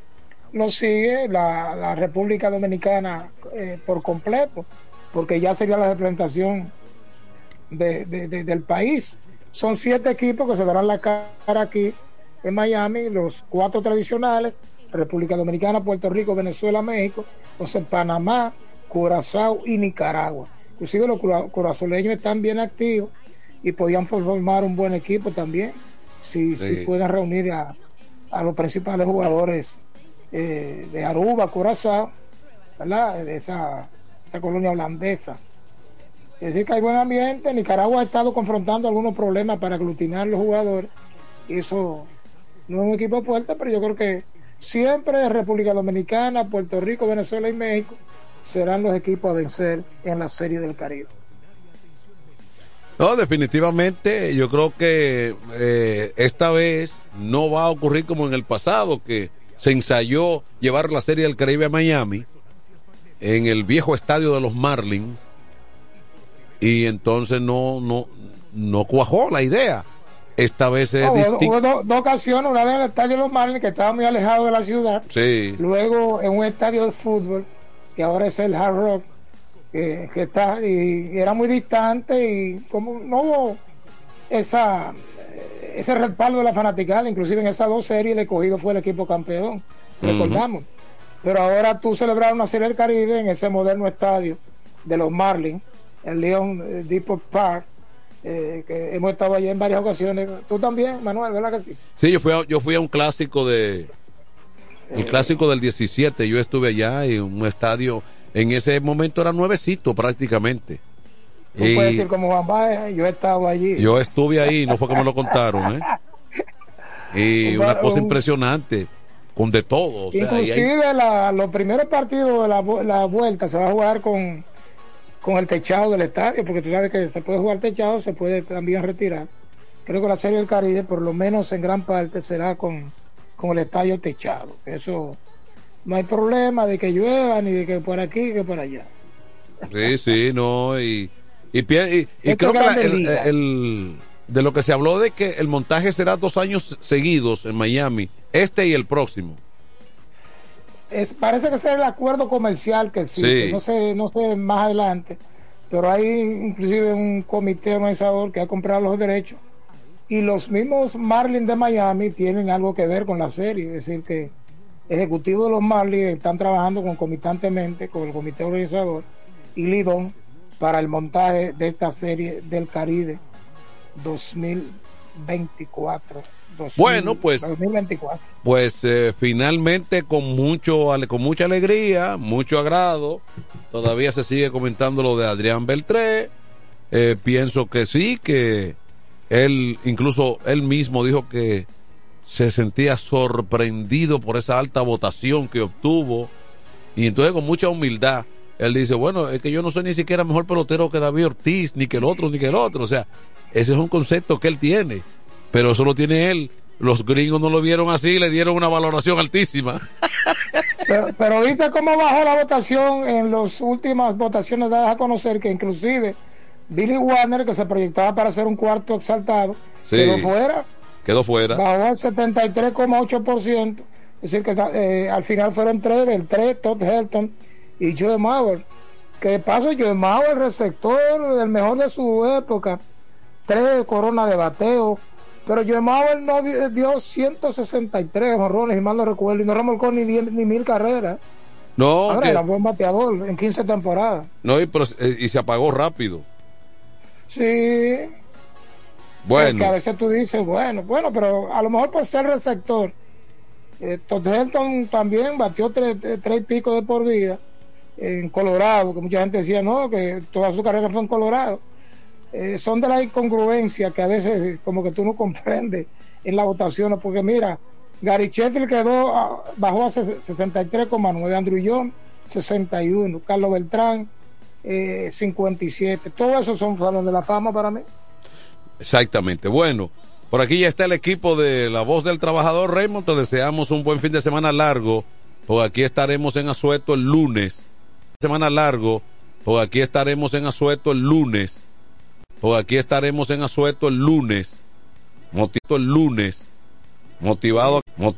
lo sigue la, la República Dominicana eh, por completo, porque ya sería la representación de- de- de- del país. Son siete equipos que se verán la cara aquí en Miami, los cuatro tradicionales, República Dominicana, Puerto Rico, Venezuela, México, entonces Panamá, Curazao y Nicaragua. Inclusive los curazoleños están bien activos y podían formar un buen equipo también si, Sí. si pueden reunir a, a los principales jugadores eh, de Aruba, Curazao, ¿verdad? De esa, esa colonia holandesa. Es decir, que hay buen ambiente. Nicaragua ha estado confrontando algunos problemas para aglutinar los jugadores. Y eso no es un equipo fuerte, pero yo creo que siempre República Dominicana, Puerto Rico, Venezuela y México serán los equipos a vencer en la Serie del Caribe. No, definitivamente, yo creo que eh, esta vez no va a ocurrir como en el pasado, que se ensayó llevar la Serie del Caribe a Miami, en el viejo estadio de los Marlins, y entonces no, no, no cuajó la idea. Esta vez es No, distinto. hubo do- dos ocasiones, una vez en el estadio de los Marlins, que estaba muy alejado de la ciudad, Sí, luego en un estadio de fútbol, que ahora es el Hard Rock, que, que está, y, y era muy distante, y como no hubo esa ese respaldo de la fanaticada, inclusive en esas dos series el escogido fue el equipo campeón, recordamos. Pero ahora tú celebrar una serie del Caribe en ese moderno estadio de los Marlins, el Leon eh, Depot Park, eh, que hemos estado allí en varias ocasiones. Tú también, Manuel, ¿verdad que sí? sí, yo fui a, yo fui a un clásico de, el clásico del 17, yo estuve allá en un estadio, en ese momento era nuevecito prácticamente. Tú Y- puedes decir como Juan Baez, yo he estado allí. Yo estuve ahí, no fue que me lo contaron, ¿eh? Y Un una cosa un- impresionante, con de todo. O sea, ahí hay- Inclusive la- los primeros partidos de la, la vuelta se va a jugar con, con el techado del estadio, porque tú sabes que se puede jugar techado, se puede también retirar. Creo que la Serie del Caribe, por lo menos en gran parte, será con, con el estadio techado. Eso no hay problema de que llueva, ni de que por aquí, que por allá. Sí, sí, no, y, y, y- y creo que la- el, el- de lo que se habló de que el montaje será dos años seguidos en Miami, este y el próximo. Es, parece que es el acuerdo comercial que existe, Sí. no sé, no sé más adelante, pero hay inclusive un comité organizador que ha comprado los derechos y los mismos Marlins de Miami tienen algo que ver con la serie, es decir que ejecutivos de los Marlins están trabajando concomitantemente con el comité organizador y Lidón para el montaje de esta serie del Caribe 2024. 2000, Bueno, pues- 2024. Pues eh, finalmente con mucho con mucha alegría, mucho agrado, todavía se sigue comentando lo de Adrián Beltré. Eh, pienso que sí, que él incluso él mismo dijo que se sentía sorprendido por esa alta votación que obtuvo y entonces con mucha humildad él dice, bueno, es que yo no soy ni siquiera mejor pelotero que David Ortiz, ni que el otro, ni que el otro, o sea, ese es un concepto que él tiene, pero eso lo tiene él. Los gringos no lo vieron así, le dieron una valoración altísima. Pero, pero viste cómo bajó la votación en las últimas votaciones dadas a conocer que inclusive Billy Warner, que se proyectaba para ser un cuarto exaltado, Sí. quedó fuera, Quedó fuera. bajó al 73,8%, es decir, que eh, al final fueron tres, el 3, Todd Helton y Joe Mauer, que de paso Joe Mauer, receptor del mejor de su época, tres coronas de bateo, pero Joe Mauer no dio, dio 163 honrones, y mal no recuerdo, y no remolcó ni, diez- ni mil carreras. No, Ahora que- era buen bateador en 15 temporadas. no y, pero, eh, y se apagó rápido. Sí. Bueno. Que a veces tú dices, bueno, bueno, pero a lo mejor por ser receptor. Eh, Todd Helton también batió tres, tres- tres y pico de por vida en Colorado, que mucha gente decía, no, que toda su carrera fue en Colorado. Eh, son de la incongruencia que a veces como que tú no comprendes en la votación, porque mira, Gary Sheffield quedó, a- bajó a ses- 63,9, Andrew John 61. Carlos Beltrán, eh, 57. Todos esos son salones de la fama para mí. Exactamente. Bueno, por aquí ya está el equipo de La Voz del Trabajador, Raymond. Te deseamos un buen fin de semana largo. Por aquí estaremos en Azueto el lunes. Semana largo. Por aquí estaremos en Azueto el lunes. Por aquí estaremos en Azueto el lunes. Motivado el lunes. Motivado